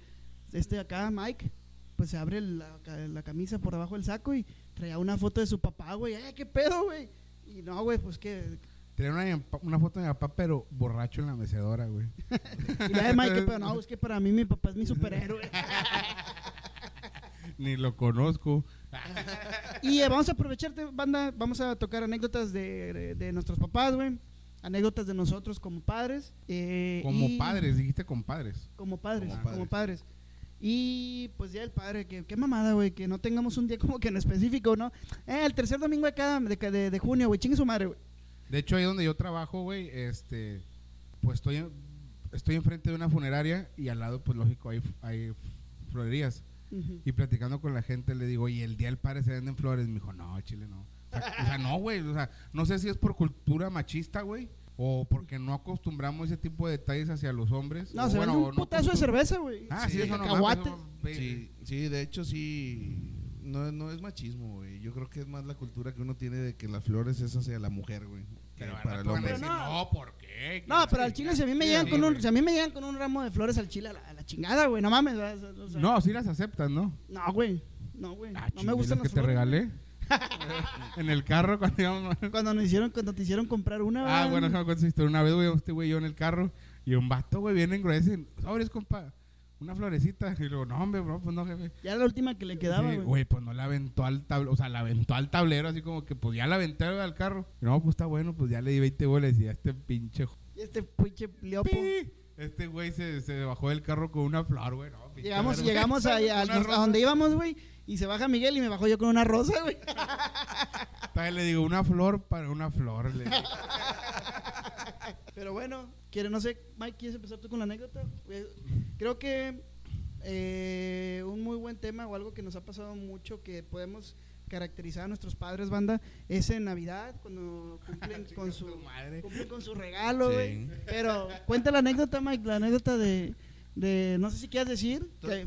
este acá, Mike, pues se abre la, la camisa por abajo del saco y traía una foto de su papá, güey. ¡Eh, qué pedo, güey! Y no, güey, pues que. Tenía una, de una foto de mi papá, pero borracho en la mecedora, güey. Y la de Mike, pedo. No, es que para mí mi papá es mi superhéroe. Ni lo conozco. Y eh, vamos a aprovecharte, banda. Vamos a tocar anécdotas de, de- de nuestros papás, güey. Anécdotas de nosotros como padres. eh, Como y- padres, dijiste compadres. Como padres, Como como padres. padres. Y pues ya el padre, que qué mamada, güey, que no tengamos un día como que en específico, ¿no? Eh, el tercer domingo de cada de, de, de junio, güey, chingue su madre, güey. De hecho, ahí donde yo trabajo, güey, este, pues estoy, estoy enfrente de una funeraria y al lado, pues lógico, hay, hay florerías. Y platicando con la gente le digo, y el día del padre se venden flores. Me dijo, no, chile, no. O sea, o sea, no, güey. O sea, no sé si es por cultura machista, güey. O porque no acostumbramos ese tipo de detalles hacia los hombres. No, o se bueno, vende un no putazo de cerveza, güey. Ah, Sí, sí, eso no sí, de hecho sí. No, no es machismo, güey. Yo creo que es más la cultura que uno tiene de que las flores es hacia la mujer, güey. Pero al para el hombre. decir, no. no, ¿por qué? No, pero al chile si a mí me chingada". llegan Sí, con un si a mí me llegan con un ramo de flores al chile a la, a la chingada, güey, no mames, ¿verdad? O sea, No, sí las aceptas, ¿no? No, güey. No, güey. Ah, no me gustan ¿las que te flores, regalé. en el carro cuando íbamos. Cuando nos hicieron, cuando te hicieron comprar una. Ah, ¿verdad? bueno, se me acuerdo esa historia. Una vez, güey, este güey yo en el carro y un vato, güey, viene grueso. Sobres, compa. Una florecita. Y luego, no, hombre, bro, pues no, jefe. Ya era la última que le quedaba, güey. Güey, pues no la aventó al tablero, o sea, la aventó al tablero, así como que pues ya la aventé al carro. Y no, pues está bueno, pues ya le di 20 bolas y a este pinche. Y este pinche leopo. ¡Pi! Este güey se, se bajó del carro con una flor, güey. No, Llegamos, llegamos a, güey, a- una a rosa. donde íbamos, güey. Y se baja Miguel y me bajo yo con una rosa, güey. Le digo, una flor para una flor. le digo. Pero bueno, quiere, no sé, Mike, ¿quieres empezar tú con la anécdota? Eh, Creo que eh, un muy buen tema o algo que nos ha pasado mucho que podemos caracterizar a nuestros padres, banda, es en Navidad, cuando cumplen con su, madre. cumplen con su regalo, Sí. Pero cuenta la anécdota, Mike, la anécdota de, de no sé si quieres decir. que-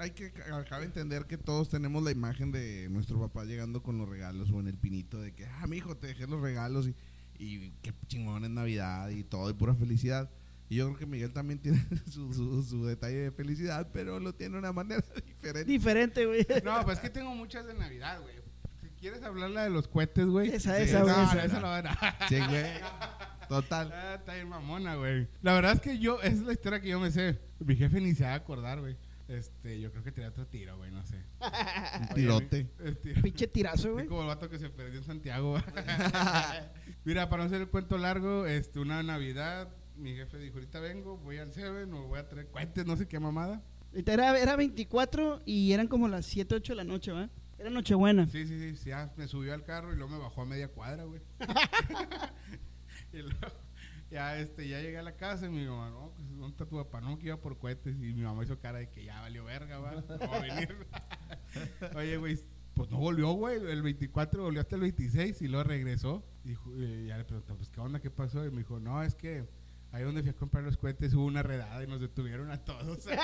hay que acaba de entender que todos tenemos la imagen de nuestro papá llegando con los regalos o en el pinito de que, ah, mijo, te dejé los regalos y, y qué chingón es Navidad y todo y pura felicidad. Y yo creo que Miguel también tiene su, su, su detalle de felicidad, pero lo tiene de una manera diferente. diferente, güey. No, pues es que tengo muchas de Navidad, güey. Si quieres hablar la de los cohetes, güey. Esa, Sí, esa, no, güey. no, esa. esa no va a Sí, güey. Total. Ah, está bien mamona, güey. La verdad es que yo, esa es la historia que yo me sé. Mi jefe ni se va a acordar, güey. Este, yo creo que tenía otro tiro, güey, no sé. Un tirote. Pinche tirazo, Es güey. como el vato que se perdió en Santiago. Mira, para no hacer el cuento largo, este, una Navidad, mi jefe dijo, ahorita vengo, voy al Seven, o voy a traer cuentes, no sé qué mamada. Era, era 24 y eran como las 7, 8 de la noche, ¿va? Era Nochebuena. Sí, sí, sí, sí, ya me subió al carro y luego me bajó a media cuadra, güey. y luego, ya, este, ya llegué a la casa y mi mamá, no, pues, ¿dónde está tu papá? No, que iba por cohetes. Y mi mamá hizo cara de que ya valió verga, va, no va a venir. Oye, güey, pues no volvió, güey, el 24 volvió hasta el 26 y luego regresó. Y ya le pregunté, pues, ¿qué onda? ¿Qué pasó? Y me dijo, no, es que ahí donde fui a comprar los cohetes hubo una redada y nos detuvieron a todos.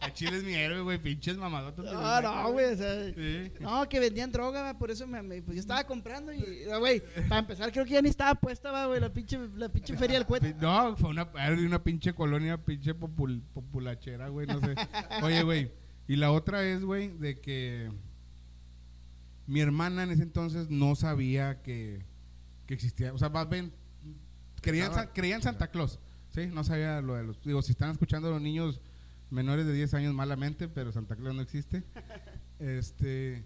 A Chile es mi héroe, güey, pinches mamadotas. No, no, güey. o sea, Sí. no, que vendían droga, va, por eso me, me- pues yo estaba comprando y, ah, güey, para empezar creo que ya ni estaba puesta, va, güey, la pinche, la pinche feria del cohete. No, fue una, era de una pinche colonia, pinche popul- populachera, güey, no sé. Oye, güey, y la otra es, güey, de que mi hermana en ese entonces no sabía que, que existía, o sea, más bien, creía, en Estaba- Sa- creía en Santa Claus, ¿sí? No sabía lo de los, digo, si están escuchando los niños menores de 10 años malamente, pero Santa Claus no existe. Este...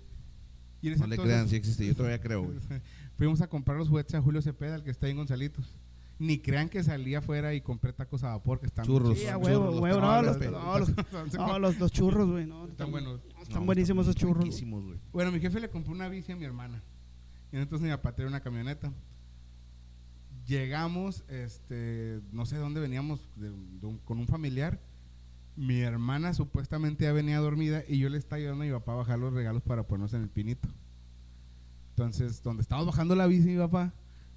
Y No le crean, sí existe. Yo todavía creo, güey. Fuimos a comprar los juguetes a Julio Cepeda, el que está ahí en Gonzalitos. Ni crean que salí afuera y compré tacos a vapor que están Churros. Sí, huevo, huevo, no, los, no, los, los, churros, güey, no. Están buenos. Están No, buenísimos esos churros. güey. Bueno, mi jefe le compró una bici a mi hermana. Y entonces mi papá tenía una camioneta. Llegamos, este, no sé dónde veníamos, de- de un- con un familiar. Mi hermana supuestamente ya venía dormida y yo le estaba ayudando a mi papá a bajar los regalos para ponernos en el pinito. Entonces, donde estábamos bajando la bici, mi papá,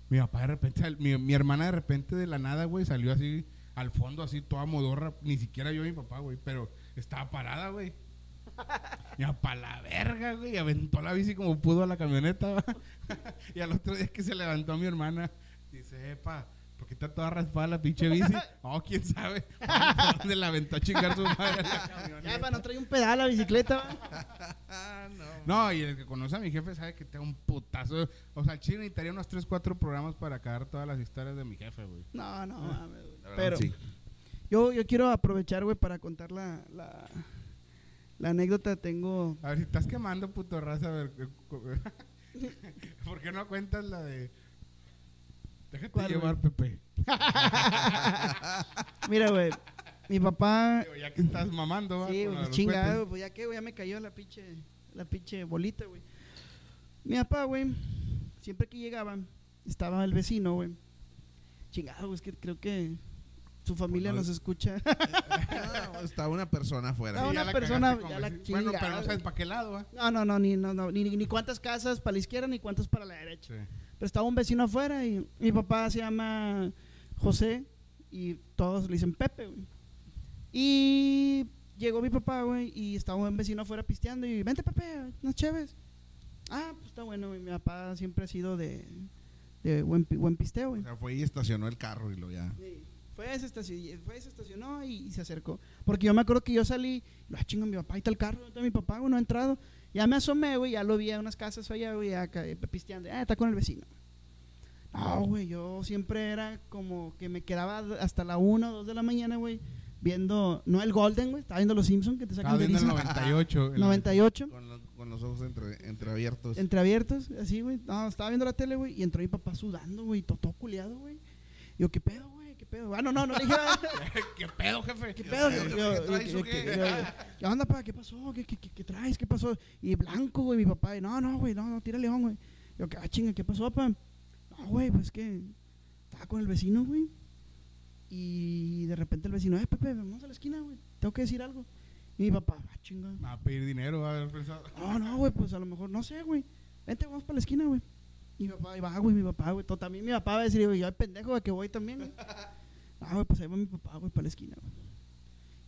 mi papá de repente, mi, mi hermana de repente de la nada, güey, salió así al fondo, así toda modorra. Ni siquiera yo a mi papá, güey, pero estaba parada, güey. Mi papá, la verga, güey, y aventó la bici como pudo a la camioneta, y al otro día que se levantó mi hermana, dice, epa, ¿por qué está toda raspada la pinche bici? Oh, quién sabe. ¿Por ¿Dónde la aventó a chingar su madre Ya, para no traer un pedal a la bicicleta. Ah, no. No, y el que conoce a mi jefe sabe que tengo un putazo. O sea, chile necesitaría unos 3, 4 programas para acabar todas las historias de mi jefe, güey. No, no, mames, güey. La verdad, Pero sí. yo, yo quiero aprovechar, güey, para contar la, la, la anécdota. Tengo. A ver, si estás quemando, puto raza, a ver. ¿Por qué no cuentas la de. Déjate ¿Cuál, llevar, Pepe. Mira, güey. Mi papá. Digo, ya que estás mamando, va. Sí, pues chingado, pues ya que, güey, ya me cayó la pinche, la pinche bolita, güey. Mi papá, güey, siempre que llegaban, estaba el vecino, güey. Chingado, güey, es que creo que su familia Pues no- nos escucha. No, está una persona afuera. Sí, una persona, ya la. Bueno, pero no sabes para qué lado, va. no, no, no, ni, no, no, ni, ni cuántas casas para la izquierda ni cuántas para la derecha. Sí. Pero estaba un vecino afuera y mi papá se llama José y todos le dicen Pepe, güey. Y llegó mi papá, güey, y estaba un vecino afuera pisteando y vente, Pepe, unas chéves. Ah, pues está bueno, güey. Mi papá siempre ha sido de, de buen, buen pisteo, O güey. sea, fue y estacionó el carro y lo ya. Sí. Fue, se estacionó, fue, se estacionó y, y se acercó. Porque yo me acuerdo que yo salí, ah, chingo, mi papá, ahí está el carro, está mi papá, güey, no ha entrado. Ya me asomé, güey, ya lo vi a unas casas allá, güey, acá, eh, pisteando. Ah, está con el vecino. No, güey, yo siempre era como que me quedaba hasta la 1 o 2 de la mañana, güey, viendo, no el Golden, güey, estaba viendo los Simpsons que te Estaba sacan de viendo el risa. 98. el- 98, Con, lo- con los ojos entre, entreabiertos. entreabiertos, así, güey. No, estaba viendo la tele, güey, y entró mi papá sudando, güey, todo culeado, güey. Yo, ¿qué pedo, güey? ¿Qué pedo? Ah, no, no, no le dije, ¿Qué pedo, jefe? ¿Qué pedo? ¿Qué onda, pa? ¿Qué pasó? ¿Qué, qué, qué, qué traes? ¿Qué pasó? Y blanco, güey, mi papá. Y, no, no, güey, no, no, tira león, güey. Yo, ¿qué ah, chinga? ¿Qué pasó, pa? No, güey, pues que estaba con el vecino, güey. Y de repente el vecino, eh, Pepe, vamos a la esquina, güey. Tengo que decir algo. Y mi papá, ah, chinga. Me va a pedir dinero, va a haber pensado. No, no, güey, pues a lo mejor, no sé, güey. Vente, vamos para la esquina, güey. Y mi papá, ahí va, güey, mi papá, güey. Todo- También mi papá va a decir, güey, yo pendejo de que voy también, güey. No, güey, pues ahí va mi papá, güey, para la esquina, güey.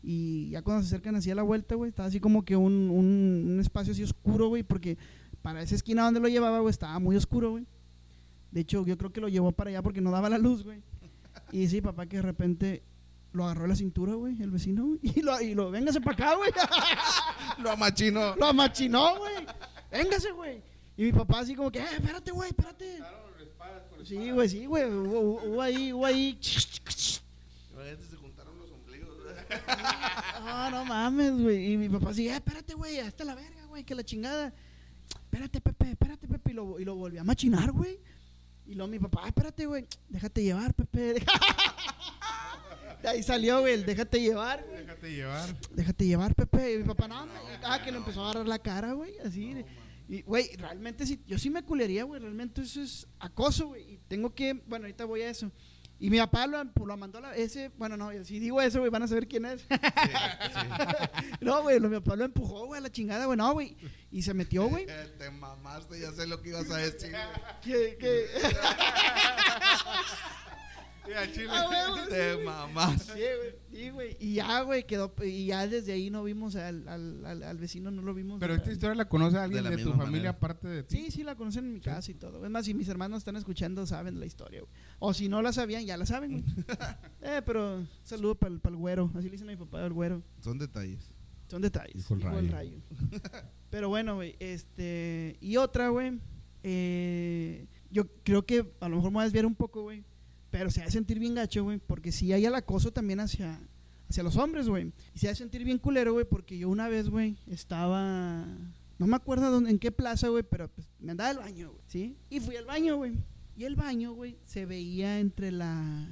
Y ya cuando se acercan así a la vuelta, güey, estaba así como que un, un, un espacio así oscuro, güey, porque para esa esquina donde lo llevaba, güey, estaba muy oscuro, güey. De hecho, yo creo que lo llevó para allá porque no daba la luz, güey. Y sí, papá, que de repente lo agarró la cintura, güey, el vecino, güey. Y lo, y lo, véngase para acá, güey. Lo amachino. Lo amachinó, güey. Véngase, güey. Y mi papá así como que, eh, espérate, güey, espérate. Sí, güey, sí, güey. Hubo, hubo- ahí, hubo ahí. Se juntaron los ombligos. Ah, no mames, güey. Y mi papá así, eh, espérate, güey, hasta la verga, güey, que la chingada. Espérate, Pepe, espérate, Pepe. Y lo, y lo volví a machinar, güey. Y luego mi papá, "Ah, espérate, güey, déjate llevar, Pepe. De ahí salió, güey, el déjate llevar, güey. Déjate llevar. déjate llevar, Pepe. Y mi papá, no, me- ah, que le empezó a agarrar la cara, güey, así. Y, güey, realmente sí, yo sí me culería, güey, realmente eso es acoso, güey. Y tengo que, bueno, ahorita voy a eso. Y mi papá lo, lo mandó a la, ese, bueno, no, si digo eso, güey, van a saber quién es. no, güey, mi papá lo empujó, güey, a la chingada, güey, no, güey. Y se metió, güey. Te mamaste, ya sé lo que ibas a decir. Que, que, Te mamaste. Sí, güey. Sí, güey. Y ya, güey, quedó. Y ya desde ahí no vimos al, al, al, al vecino, no lo vimos. Pero esta historia la conoce alguien De tu familia manera. aparte de ti. Sí, sí, la conocen en mi casa y todo. Es más, si mis hermanos están escuchando, saben la historia, güey. O si no la sabían, ya la saben, güey. eh, pero saludo para el, güero. Así le dicen a mi papá, el güero. Son detalles. Son detalles. Hijo el rayo. rayo. Pero bueno, güey, este... Y otra, güey, eh, yo creo que a lo mejor me voy a desviar un poco, güey, pero se ha de sentir bien gacho, güey, porque si hay el acoso también hacia, hacia los hombres, güey. Y se ha de sentir bien culero, güey, porque yo una vez, güey, estaba... No me acuerdo dónde, en qué plaza, güey, pero pues, me andaba al baño, güey, ¿sí? Y fui al baño, güey. Y el baño, güey, se veía entre la...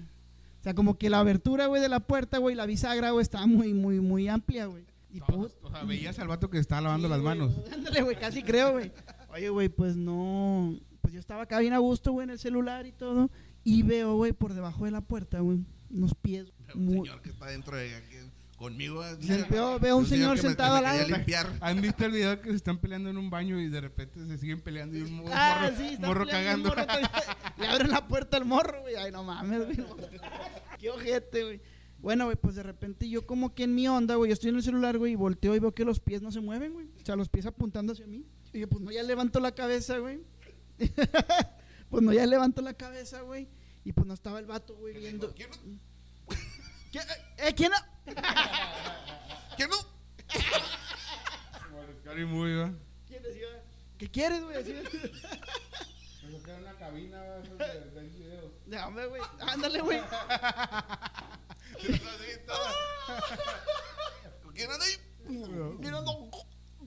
O sea, como que la abertura, güey, de la puerta, güey, la bisagra, güey, estaba muy, muy, muy amplia, güey. Y Todos, put- o sea, veías al vato que estaba lavando Sí, las manos. Ándale, güey, casi creo, güey. Oye, güey, pues no. Pues yo estaba acá bien a gusto, güey, en el celular y todo. Y veo, güey, por debajo de la puerta, güey, unos pies. Un señor que está dentro de aquí, conmigo. Veo- veo un señor que me- sentado al lado. ¿Han visto el video que se están peleando en un baño y de repente se siguen peleando y un morro, Ah, sí, morro cagando? un morro. Le abren la puerta al morro, güey. Ay, no mames, güey. Qué ojete, güey. Bueno, güey, pues de repente yo como que en mi onda, güey, yo estoy en el celular, güey, y volteo y veo que los pies no se mueven, güey. O sea, los pies apuntando hacia mí. Y yo, pues no, ya levanto la cabeza, güey. pues no, ya levanto la cabeza, güey. Y pues no estaba el vato, güey, viendo. ¿Quién no? ¿Qué? Eh, ¿Quién? no? ¿Quién no? Como el Scary Movie, ¿va? ¿Quién decía? ¿Qué quieres, güey? Así. Me sacaron una cabina. Ya, hombre, güey. Ándale, güey. ¿Con quién anda ahí? Mirando.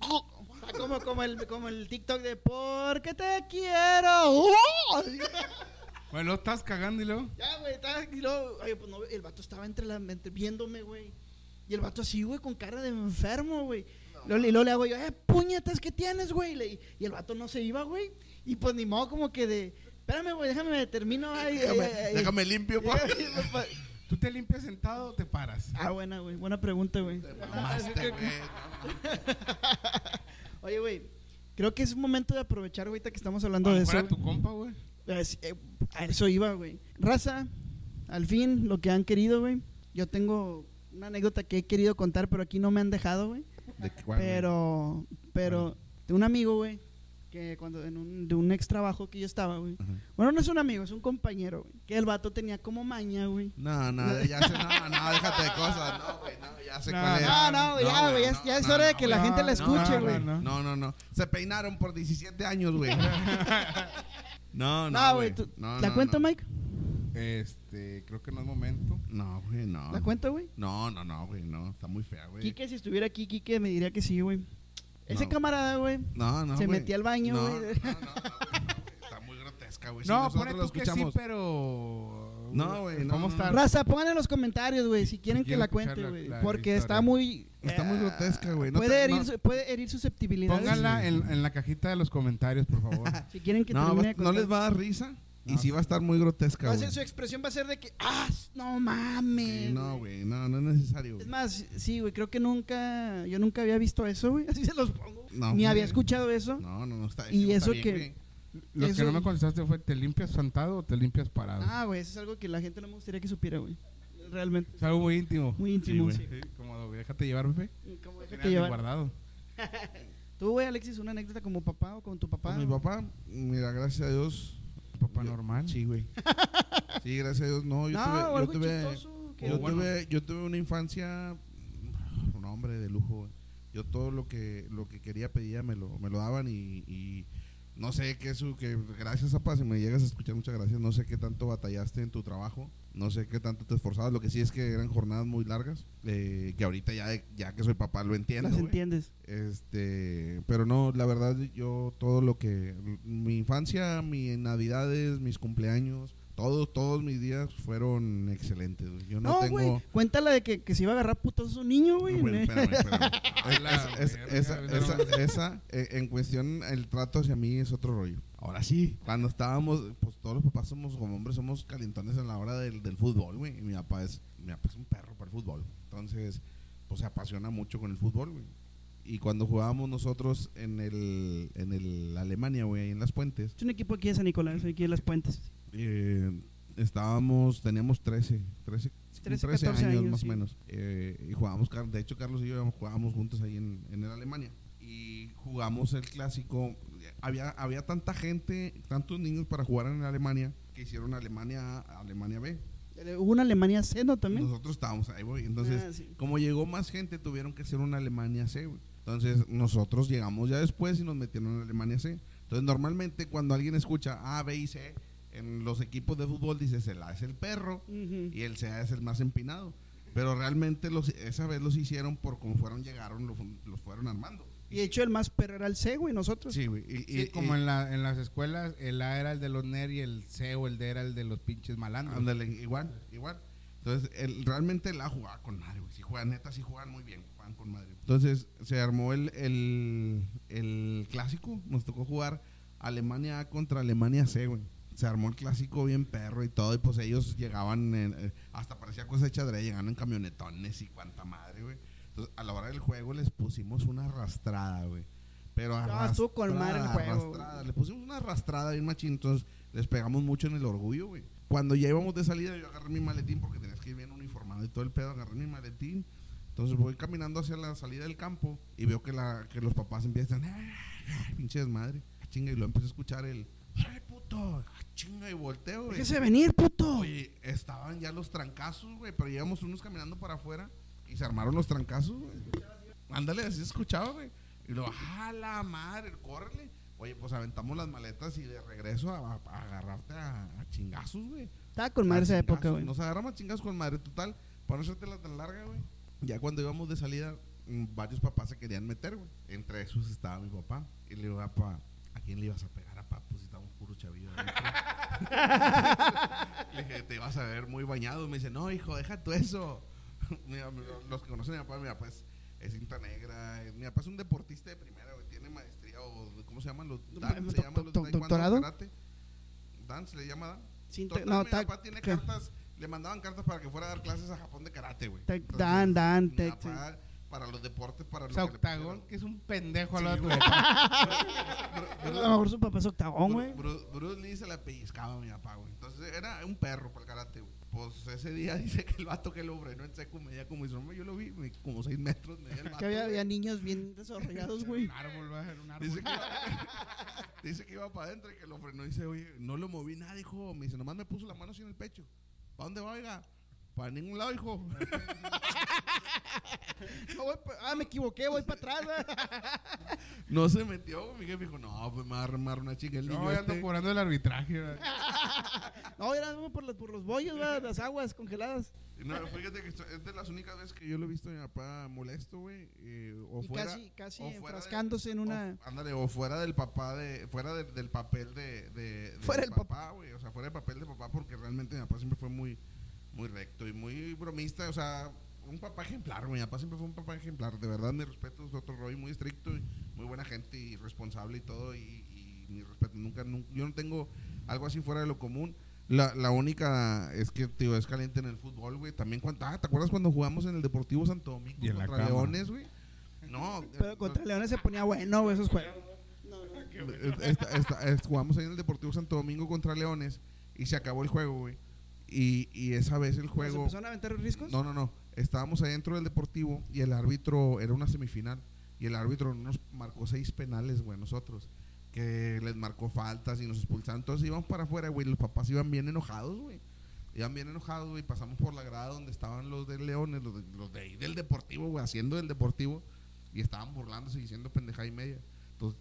Ah, Como, como, el, como el TikTok de porque te quiero. Bueno, lo estás cagando y luego. Ya, güey, estaba y luego, oye, pues no, el vato estaba entre la entre- viéndome, güey. Y el vato así, güey, con cara de enfermo, güey. Luego- y luego le hago yo, eh, puñetas, ¿qué tienes, güey? Y el vato no se iba, güey. Y pues ni modo como que de, espérame, güey, déjame, termino. ay, Déjame, ay, ay, déjame limpio, pa. ¿Tú te limpias sentado o te paras? Ah, buena, güey, buena pregunta, güey. Mamaste, güey. Oye, güey, creo que es un momento de aprovechar, güey, ahorita que estamos hablando de eso. tu compa, güey. Eh, a eso iba, güey. Raza, al fin, lo que han querido, güey. Yo tengo una anécdota que he querido contar, pero aquí no me han dejado, güey. ¿De? Pero, pero, de un amigo, güey, que cuando en un, de un ex trabajo que yo estaba, güey. Bueno, no es un amigo, es un compañero, güey. Que el vato tenía como maña, güey. No, no, ya sé, no, no, déjate de cosas. No, güey, no, ya sé No, cuál es. No, no, güey, ya, güey, ya, ya es hora de que la gente la escuche, no, güey. no, No, no, no. Se peinaron por 17 años, güey. No, no. No, güey, No, ¿la no, cuento, no. Mike? Este, creo que no es momento. No, güey, no. ¿La cuento, güey? No, no, no, güey, no. Está muy fea, güey. Quique, si estuviera aquí, Quique me diría que sí, güey. Ese No. camarada, güey, No, no, se güey. metía al baño, güey. No, no, no. Está muy grotesca, güey. Si no, pone tú que sí, pero... No, güey, no, no. Raza, pongan en los comentarios, güey, si quieren Si que la cuente, güey. Porque está muy... Está muy eh, grotesca, güey. No puede, te- herir, no- puede herir susceptibilidades. Pónganla en, en la cajita de los comentarios, por favor. Si quieren que No, termine va- no les va a dar risa. Y sí va a estar muy grotesca, Va a güey. ser- su expresión va a ser de que, ¡ah! No mames. Sí, no, güey. No, no es necesario. Es más, sí, güey, creo que nunca, yo nunca había visto eso, güey. Así se los pongo. No, Ni había escuchado eso. No, no, no está Y está eso bien, que-. Lo Eso- que no me contestaste fue, ¿te limpias sentado o te limpias parado? Ah, güey, eso es algo que la gente no me gustaría que supiera, güey. Realmente. Es algo muy íntimo. Muy íntimo, sí. Déjate llevar, Lo déjate llevar. guardado. Tú, güey, Alexis, una anécdota como papá o con tu papá. Con mi papá, mira, gracias a Dios. Papá yo- normal. Sí, güey. Sí, gracias a Dios. No, yo no, tuve, yo tuve, chistoso. yo, bueno. tuve, yo tuve una infancia, un hombre de lujo. güey. Yo todo lo que lo que quería pedía me lo, me lo daban y, y no sé qué eso, que gracias a si me llegas a escuchar, muchas gracias. No sé qué tanto batallaste en tu trabajo, no sé qué tanto te esforzabas. Lo que sí es que eran jornadas muy largas, eh, que ahorita ya, ya que soy papá lo entiendo. Las entiendes. Este, pero no, la verdad yo todo lo que mi infancia, mis navidades, mis cumpleaños, todos todos mis días fueron excelentes. güey. Yo no, No, tengo güey, cuéntala de que, que se iba a agarrar putos un niño, güey. Bueno, espérame, espérame. La Es- esa, esa- esa, eh, en cuestión, el trato hacia mí es otro rollo. Ahora sí, cuando estábamos, pues todos los papás somos, como hombres, somos calientones en la hora del, del fútbol, güey. Y mi papá es, mi papá es un perro para el fútbol. Entonces, pues se apasiona mucho con el fútbol, güey. Y cuando jugábamos nosotros en el, en el Alemania, güey, ahí en las puentes, Es un equipo aquí de San Nicolás, aquí de Las Puentes. Eh, estábamos, teníamos 13, 13, 13, 13 14 años, años, más sí. o menos. Eh, y jugábamos, de hecho Carlos y yo jugábamos juntos ahí en, en el Alemania. Y jugamos el clásico. Había, había tanta gente, tantos niños para jugar en Alemania, que hicieron Alemania A, Alemania B. Eh, Hubo una Alemania seno también. Nosotros estábamos ahí, güey. Entonces, Ah, sí. como llegó más gente, tuvieron que hacer una Alemania C, güey. Entonces, nosotros llegamos ya después y nos metieron en Alemania C. Entonces, normalmente cuando alguien escucha A, B y C, en los equipos de fútbol dices, el A es el perro Ujú. y el C es el más empinado. Pero realmente los, esa vez los hicieron por como fueron, llegaron, los, los fueron armando. Y de hecho el más perro era el C, güey, nosotros. Sí, güey. Y, Sí, y- como y- en, la, en las escuelas, el A era el de los NER y el C o el D era el de los pinches malandros. Ándale, igual, igual. Entonces, el, realmente la jugaba con madre, güey. Si juegan, neta, sí juegan muy bien, juegan con madre. Entonces, se armó el, el, el clásico. Nos tocó jugar Alemania A contra Alemania C, güey. Se armó el clásico bien perro y todo. Y pues ellos llegaban, en- eh, hasta parecía cosa hecha de llegaban en camionetones y cuanta madre, güey. Entonces, a la hora del juego les pusimos una arrastrada, güey. Pero Ah, estuvo con madre el arrastrada, juego, arrastrada. Le pusimos una arrastrada bien machín. Entonces, les pegamos mucho en el orgullo, güey. Cuando ya íbamos de salida, yo agarré mi maletín porque tenías que ir bien uniformado y todo el pedo. Agarré mi maletín. Entonces voy caminando hacia la salida del campo y veo que, la, que los papás empiezan, "Ah, ah", pinche desmadre, chinga, y luego empecé a escuchar el, ¡ay, puto! ah, chinga, y volteo, güey. Déjese venir, puto. Oye, estaban ya los trancazos, güey, pero íbamos unos caminando para afuera y se armaron los trancazos, güey. Ándale, así escuchaba, güey. Y luego, ¡ah, la madre! ¡Córrele! Oye, pues aventamos las maletas y de regreso a, a agarrarte a, a chingazos, güey. Estaba con madre esa época, güey. Nos agarramos a chingazos con madre total. Para no hacerte la tan larga, güey. Ya cuando íbamos de salida, mm, varios papás se querían meter, güey. Entre esos estaba mi papá. Y le digo, papá, ¿a quién le ibas a pegar a papá? Pues estábamos puro chavillo. le dije, te ibas a ver muy bañado. Me dice, no, hijo, deja tú eso. Mira, los que conocen a mi papá, mi papá es, es cinta negra. Mi papá es un deportista de primera, güey. Tiene maestría o, ¿cómo se llaman los? Dan, se llaman los doctorado. karate. Dan se le llama Dan. Cinta- Total, no, mi papá tiene ¿qué? cartas, le mandaban cartas para que fuera a dar clases a Japón de karate, güey. Dan, dan, para los deportes, para O lo sea, que le Octagón, que es un pendejo al lado de tu papá. A lo mejor su papá es octagón, güey. Bru- Bru- Bruce Lee se la pellizcaba a mi papá, güey. Entonces era un perro para el karate, güey. Pues ese día dice que el vato que lo frenó en seco medía como hizo, yo lo vi, me- como 6 metros medía el vato. Que había, había niños bien desarrollados, güey. Un árbol, va a ser un árbol. Dice que, dice que iba para adentro y que lo frenó y dice, oye, no lo moví nada, hijo. Me dice, nomás me puso la mano así en el pecho. ¿Para dónde va, oiga? Para ningún lado, hijo. voy pa- ah, me equivoqué, voy para atrás. güey. No se metió, mi jefe dijo, no, pues me va a armar una chica el niño No, ya ando este". cobrando el arbitraje. güey. No, era por los, por los bollos, güey, las aguas congeladas. No, fíjate que es de las únicas veces que yo lo he visto a mi papá molesto, güey. eh, o Y fuera, casi, casi o fuera enfrascándose en de- una... o- ándale, o fuera del papá de, fuera de- del papel de, de, Fuera del papá, güey. O sea, fuera del papel de papá, porque realmente mi papá siempre fue muy, muy recto y muy bromista. O sea, un papá ejemplar. Mi papá siempre fue un papá ejemplar. De verdad, mi respeto es otro rollo, muy estricto y muy buena gente y responsable y todo. Y, y mi respeto. Nunca, nun- yo no tengo algo así fuera de lo común. La, la única es que, tío, es caliente en el fútbol, güey. También, cuando, ah, ¿te acuerdas cuando jugamos en el Deportivo Santo Domingo Y en la contra. Leones, güey? No, Pero eh, contra Leones se ponía bueno, güey, esos juegos. esta- esta- esta- jugamos ahí en el Deportivo Santo Domingo contra Leones y se acabó el juego, güey. Y, y esa vez el ¿Se juego... empezaron a aventar riscos? No, no, no. Estábamos ahí dentro del Deportivo y el árbitro, era una semifinal, y el árbitro nos marcó seis penales, güey, nosotros. Que les marcó faltas y nos expulsaron. Entonces íbamos para afuera, güey. Los papás iban bien enojados, güey. Iban bien enojados, güey. Pasamos por la grada donde estaban los de Leones, los de, los de ahí del Deportivo, güey, haciendo del Deportivo. Y estaban burlándose y diciendo pendejada y media. Entonces,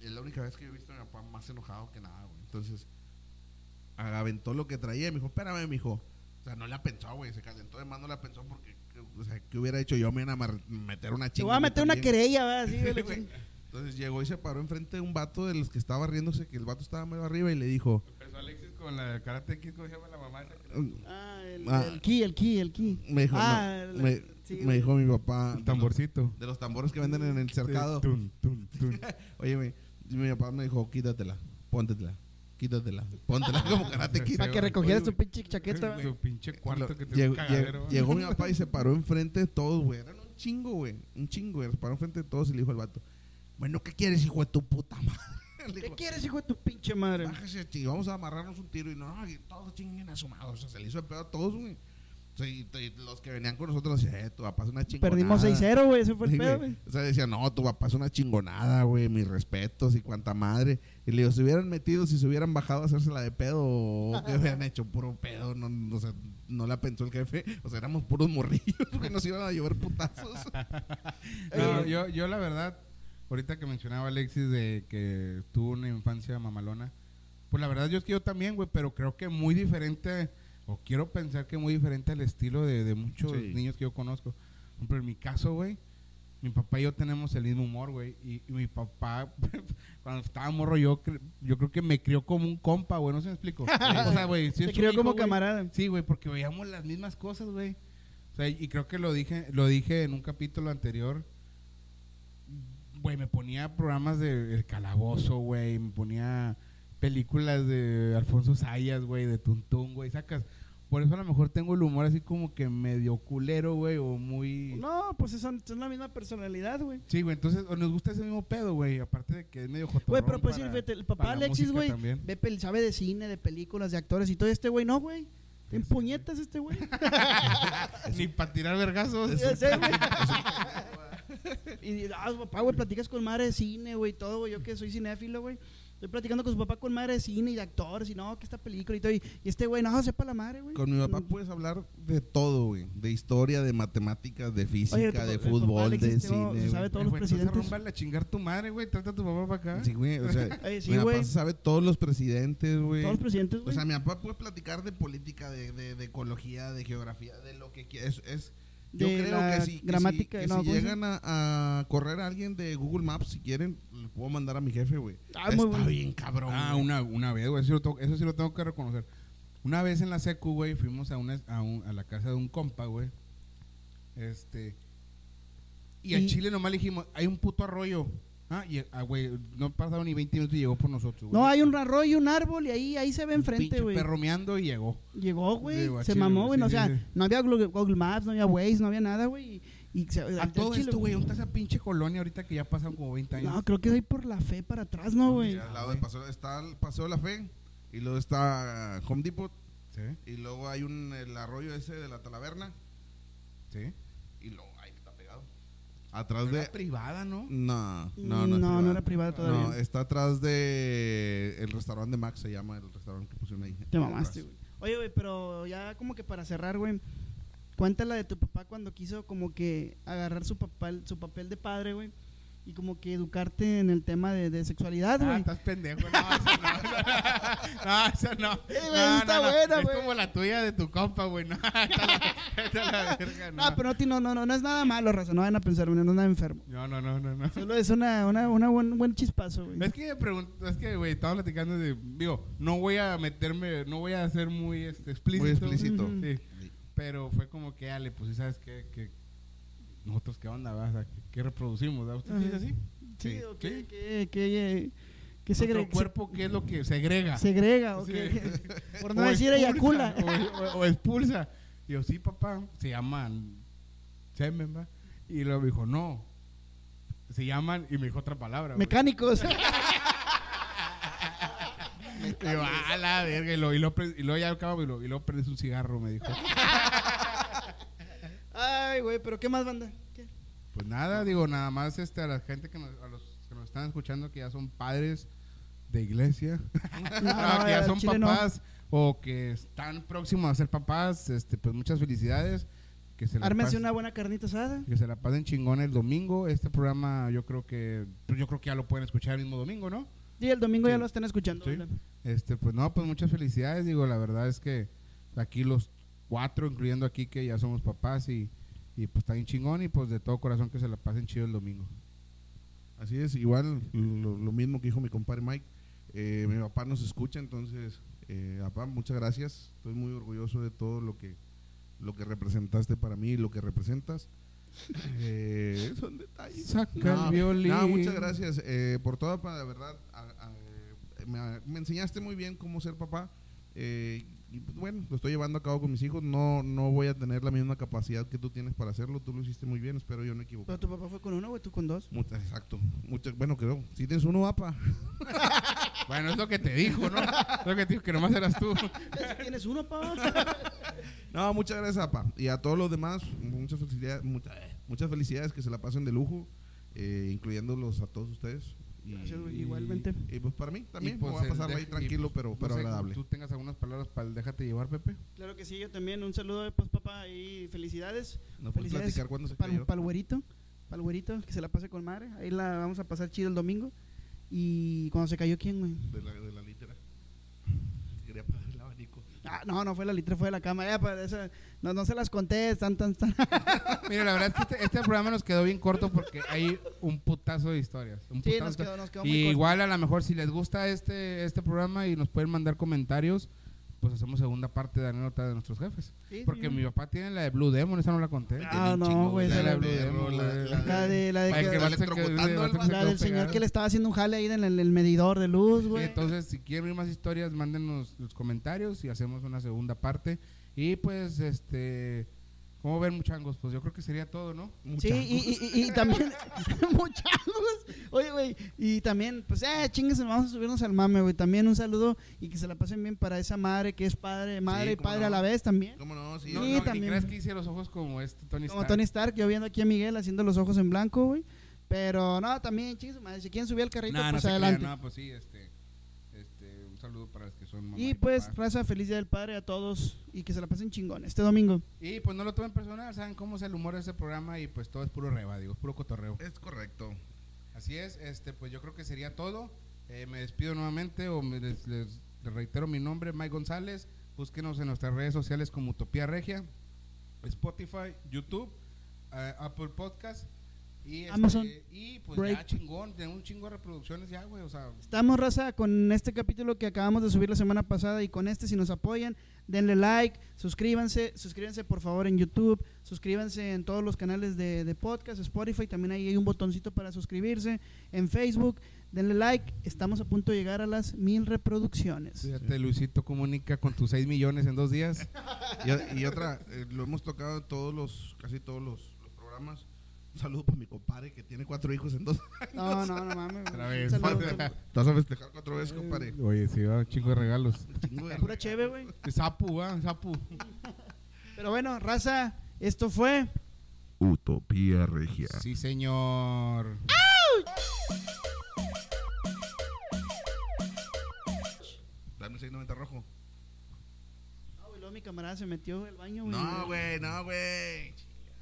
es la única vez que yo he visto a mi papá más enojado que nada, güey. Entonces, aventó lo que traía y me dijo, espérame, mijo. O sea, no la pensó, güey. Se calentó de más, no la pensó porque, o sea, ¿qué hubiera hecho yo? Me iban a meter una Te chinga. voy a meter una querella, ¿verdad? Güey, ching- Entonces llegó y se paró enfrente de un vato de los que estaba riéndose, que el vato estaba medio arriba y le dijo, Empezó Alexis con la de Karate Kid, ¿cómo se llama la mamá? esa? Ah, el, Ah. el ki, el ki, el ki. me dijo, Ah, no, la- me, sí, dijo mi papá, El tamborcito. de los tambores que venden en el cercado. Tun, tun, tun. Oye, mi, mi papá me dijo, quítatela, póntetela, quítatela, póntela como karate kid. Para que recogieras tu pinche chaqueta, güey. Su pinche cuarto Lo- que te llegó, un cagadero. llegó- llegó mi papá y se paró enfrente de todos, güey. Eran un chingo, güey. Un chingo, güey. Se paró enfrente de todos y le dijo al vato, bueno, ¿qué quieres, hijo de tu puta madre? Le ¿Qué dijo, quieres, hijo de tu pinche madre? Bájese, chingo, vamos a amarrarnos un tiro. Y no, y todos chinguen a su madre. O sea, se le hizo el pedo a todos, güey. Y los que venían con nosotros decían, eh, tu papá es una chingonada. Perdimos 6-0, güey, ese fue el Sí, pedo, güey. O sea, decía, no, tu papá es una chingonada, güey, mis respetos y cuanta madre. Y le digo, si hubieran metido, si se hubieran bajado a hacérsela de pedo o qué hubieran hecho, puro pedo, no, no, o sea, no la pensó el jefe. O sea, éramos puros morrillos que nos iban a llover putazos. No, Eh, yo, yo la verdad, ahorita que mencionaba Alexis de que tuvo una infancia mamalona, pues la verdad yo es que yo también, güey, pero creo que muy diferente, o quiero pensar que muy diferente al estilo de, de muchos Sí. niños que yo conozco. Por ejemplo, en mi caso, güey, mi papá y yo tenemos el mismo humor, güey, y, y mi papá, cuando estaba morro, yo, yo creo que me crió como un compa, güey, no sé si me explico. o sea, güey, sí Te crió como güey. camarada. Sí, güey, porque veíamos las mismas cosas, güey. O sea, y creo que lo dije, lo dije en un capítulo anterior. Güey, me ponía programas de El Calabozo, güey. Me ponía películas de Alfonso Sayas, güey, de Tuntún, güey. Sacas. Por eso a lo mejor tengo el humor así como que medio culero, güey, o muy... No, pues es, es la misma personalidad, güey. Sí, güey, entonces o nos gusta ese mismo pedo, güey. Aparte de que es medio jotorrón Güey, pero pues sí, para- fíjate, el papá Alexis, güey, ve sabe de cine, de películas, de actores y todo. Este güey no, güey. En Sí, puñetas este güey. Ni para tirar vergazos. Ya sé, güey. Y ah, papá, güey, platicas con madre de cine, güey, todo, güey. Yo que soy cinéfilo, güey. Estoy platicando con su papá con madre de cine y de actores y no, que esta película y todo. Y, y este güey, no, sepa la madre, güey. Con mi papá puedes hablar de todo, güey. De historia, de matemáticas, de física, Oye, tu- de fútbol, de cine. sabe todos Eh, los güey, entonces presidentes. arrúmbale a chingar tu madre, güey. Trata a tu papá para acá. Sí, güey. O sea, sí, mi papá sabe todos los presidentes, güey. Todos los presidentes, O güey. sea, mi papá puede platicar de política, de, de, de ecología, de geografía, de lo que quiera. Es, es- yo creo la que si, que gramática, si, que no, si ¿cómo se llegan a, a correr a alguien de Google Maps, si quieren, le puedo mandar a mi jefe, güey. Ah, Está muy bien cabrón. Ah, güey. una, una vez, güey. Eso, sí lo tengo- eso sí lo tengo que reconocer. Una vez en la secu, güey, fuimos a, una, a, un- a la casa de un compa, güey. Este. Y, a Y- Chile nomás le dijimos, hay un puto arroyo. Ah, y, ah, güey, no pasaron ni 20 minutos y llegó por nosotros, güey. No, hay un arroyo, un árbol y ahí, ahí se ve enfrente, güey. perromeando y llegó. Llegó, güey. Se Chile, mamó, güey. sí, no, o sea, sí. no había Google, Google Maps, no había Waze, no había nada, güey. Y, y se- A todo Chile, esto, güey, ¿dónde está esa pinche colonia ahorita que ya pasan como 20 años? No, creo que es ahí por la fe para atrás, ¿no, güey? Sí, al lado del paseo, está el Paseo de la Fe, y luego está Home Depot, Sí, y luego hay un, el arroyo ese de la Talaverna, sí. y luego ahí está pegado. Atrás de... era privada, ¿no? No, no, no. no, no era privada todavía. No, está atrás de el restaurante de Max, se llama el restaurante que pusieron ahí. Te mamaste, güey. Oye, güey, pero ya como que para cerrar, güey. cuéntala de tu papá cuando quiso como que agarrar su papel, su papel de padre, güey. Y como que educarte en el tema de, de sexualidad, Ah, güey. estás pendejo. No, esa no. No, esa no. Eh, güey, No, está no, no. buena, Es como la tuya de tu compa, güey. No, la, la verga, no. no, pero no, ti- no, no, no, no es nada malo, raza. No vayan a pensar, güey, no es nada enfermo. No, no, no, no, no. Solo es una, una, una buen, buen chispazo, güey. Es que me pregunto, es que, güey, estaba platicando de, digo, no voy a meterme, no voy a ser muy este, explícito. Muy explícito. Sí, pero fue como que, ale, pues sabes qué, que nosotros qué onda. O sea, ¿qué, qué reproducimos? ¿verdad? ¿Usted dice así? Sí, Sí. o Sí. que Nuestro segre- cuerpo, ¿qué es lo que segrega? se- segrega, o Sí. que, por no O decir expulsa, eyacula. O, o- o expulsa. Y yo, sí, papá, se llaman semen, ¿va? Y luego me dijo, no, se llaman, y me dijo otra palabra. Mecánicos. Y yo, a la verga, y luego, y pre- y luego ya acabo, y luego, y luego prendes un cigarro, me dijo. Güey, pero ¿qué más banda? ¿Qué? Pues nada, digo, nada más este, a la gente que nos, a los que nos están escuchando que ya son padres de iglesia, No, no, que ya son chile no. papás o que están próximos a ser papás, este, pues muchas felicidades. Que se Ármense una buena carnita asada. Que se la pasen chingón el domingo. Este programa yo creo que pues yo creo que ya lo pueden escuchar el mismo domingo, ¿no? Sí, el domingo Sí. ya lo están escuchando. Este, pues no, pues muchas felicidades. Digo, la verdad es que aquí los cuatro, incluyendo aquí que ya somos papás y, y pues está bien chingón y pues de todo corazón que se la pasen chido el domingo. Así es, igual lo, lo mismo que dijo mi compadre Mike. Eh, mi papá nos escucha, entonces, eh, papá, muchas gracias. Estoy muy orgulloso de todo lo que lo que representaste para mí y lo que representas. Eh, son detalles. Saca No, el violín. no, muchas gracias eh, por todo, pa- de verdad. a- a- me, me enseñaste muy bien cómo ser papá. Eh, y pues, bueno, lo estoy llevando a cabo con mis hijos. No, no voy a tener la misma capacidad que tú tienes para hacerlo. Tú lo hiciste muy bien, espero yo no equivocar. Pero tu papá fue con uno, güey, tú con dos. Mucha- exacto. Mucha- bueno, creo. Si tienes uno, apa. Bueno, es lo que te dijo, ¿no? Es lo que te dijo que nomás eras tú. ¿Tienes uno, pa? No, muchas gracias, apa. Y a todos los demás, muchas felicidades, muchas, muchas felicidades que se la pasen de lujo, eh, incluyéndolos a todos ustedes. Y, Gracias, güey, igualmente. Y pues para mí también, pues, voy a pasarla ahí tranquilo, pues, pero, no pero sé, agradable. ¿Tú tengas algunas palabras para el déjate llevar, Pepe? Claro que sí, yo también. Un saludo, pues, papá, y felicidades. ¿No puedes felicidades platicar cuándo se Para cayó? el güerito, para el güerito, que se la pase con madre. Ahí la vamos a pasar chido el domingo. Y cuando se cayó, ¿quién, güey? De la, de la. Quería apagar el abanico. Ah, no, no fue la litra, fue de la cama. Ya, para esa- no, no se las conté, están, tan, tan. Mira, la verdad es que este, este programa nos quedó bien corto porque hay un putazo de historias. un Sí, putazo nos quedó, nos quedó muy Y corto. igual a lo mejor si les gusta este, este programa y nos pueden mandar comentarios, pues hacemos segunda parte de anécdota de nuestros jefes. Sí, Porque sí. mi papá tiene la de Blue Demon, esa no la conté. Ah, no, chingo, güey, La de la- Blue de- Demon, la- la- la- de, la de que- va electrocutando la del señor que le estaba haciendo un jale ahí en el, el medidor de luz, Sí, güey. entonces, si quieren ver más historias, mándenos los comentarios y hacemos una segunda parte. Y pues, este, ¿cómo ven, muchangos? Pues yo creo que sería todo, ¿no? Sí, y, y, y- y también, muchachos, oye, güey, y también, pues, eh, chingues, vamos a subirnos al mame, güey, también un saludo y que se la pasen bien para esa madre que es padre, madre y cómo padre no. a la vez también. ¿Cómo no? Sí. No, Sí, no, ni también. creas que hice los ojos como este Tony Como Stark. Tony Stark, yo viendo aquí a Miguel haciendo los ojos en blanco, güey, pero no, también, chingues, madre, si quieren subir al carrito, pues adelante. no, pues sí, este, este, un saludo para los que son mamá y pues, papá. raza, feliz día del padre a todos y que se la pasen chingón este domingo. Y pues no lo tomen personal, saben cómo es el humor de este programa y pues todo es puro reba, digo, es puro cotorreo. Es correcto. Así es, este, pues yo creo que sería todo. Eh, me despido nuevamente o me les, les- les reitero mi nombre, Mike González. Búsquenos en nuestras redes sociales como Utopía Regia, Spotify, YouTube, eh, Apple Podcast y, este, Amazon. y pues Break. ya chingón, tenemos un chingo de reproducciones ya, güey, o sea, Estamos, raza, con este capítulo que acabamos de subir la semana pasada y con este, si nos apoyan, denle like, suscríbanse, suscríbanse por favor en YouTube, suscríbanse en todos los canales de, de podcast, Spotify, también ahí hay un botoncito para suscribirse, en Facebook, denle like, estamos a punto de llegar a las mil reproducciones. fíjate, Luisito comunica con tus 6 millones en dos días. Y, y otra, eh, lo hemos tocado en todos los, casi todos los, los programas. Un saludo para mi compadre que tiene cuatro hijos en dos. No, no, no mames. Otra vez. Te vas a festejar cuatro veces, compadre. Oye, sí, va, un chingo de regalos. Chingo de Pura cheve, güey. Sapu, va, sapu. Pero bueno, raza, esto fue... Utopía Regia. Sí, señor. Dame el 690 rojo. Ah, güey, luego mi camarada se metió al baño, güey. No, güey, no, güey.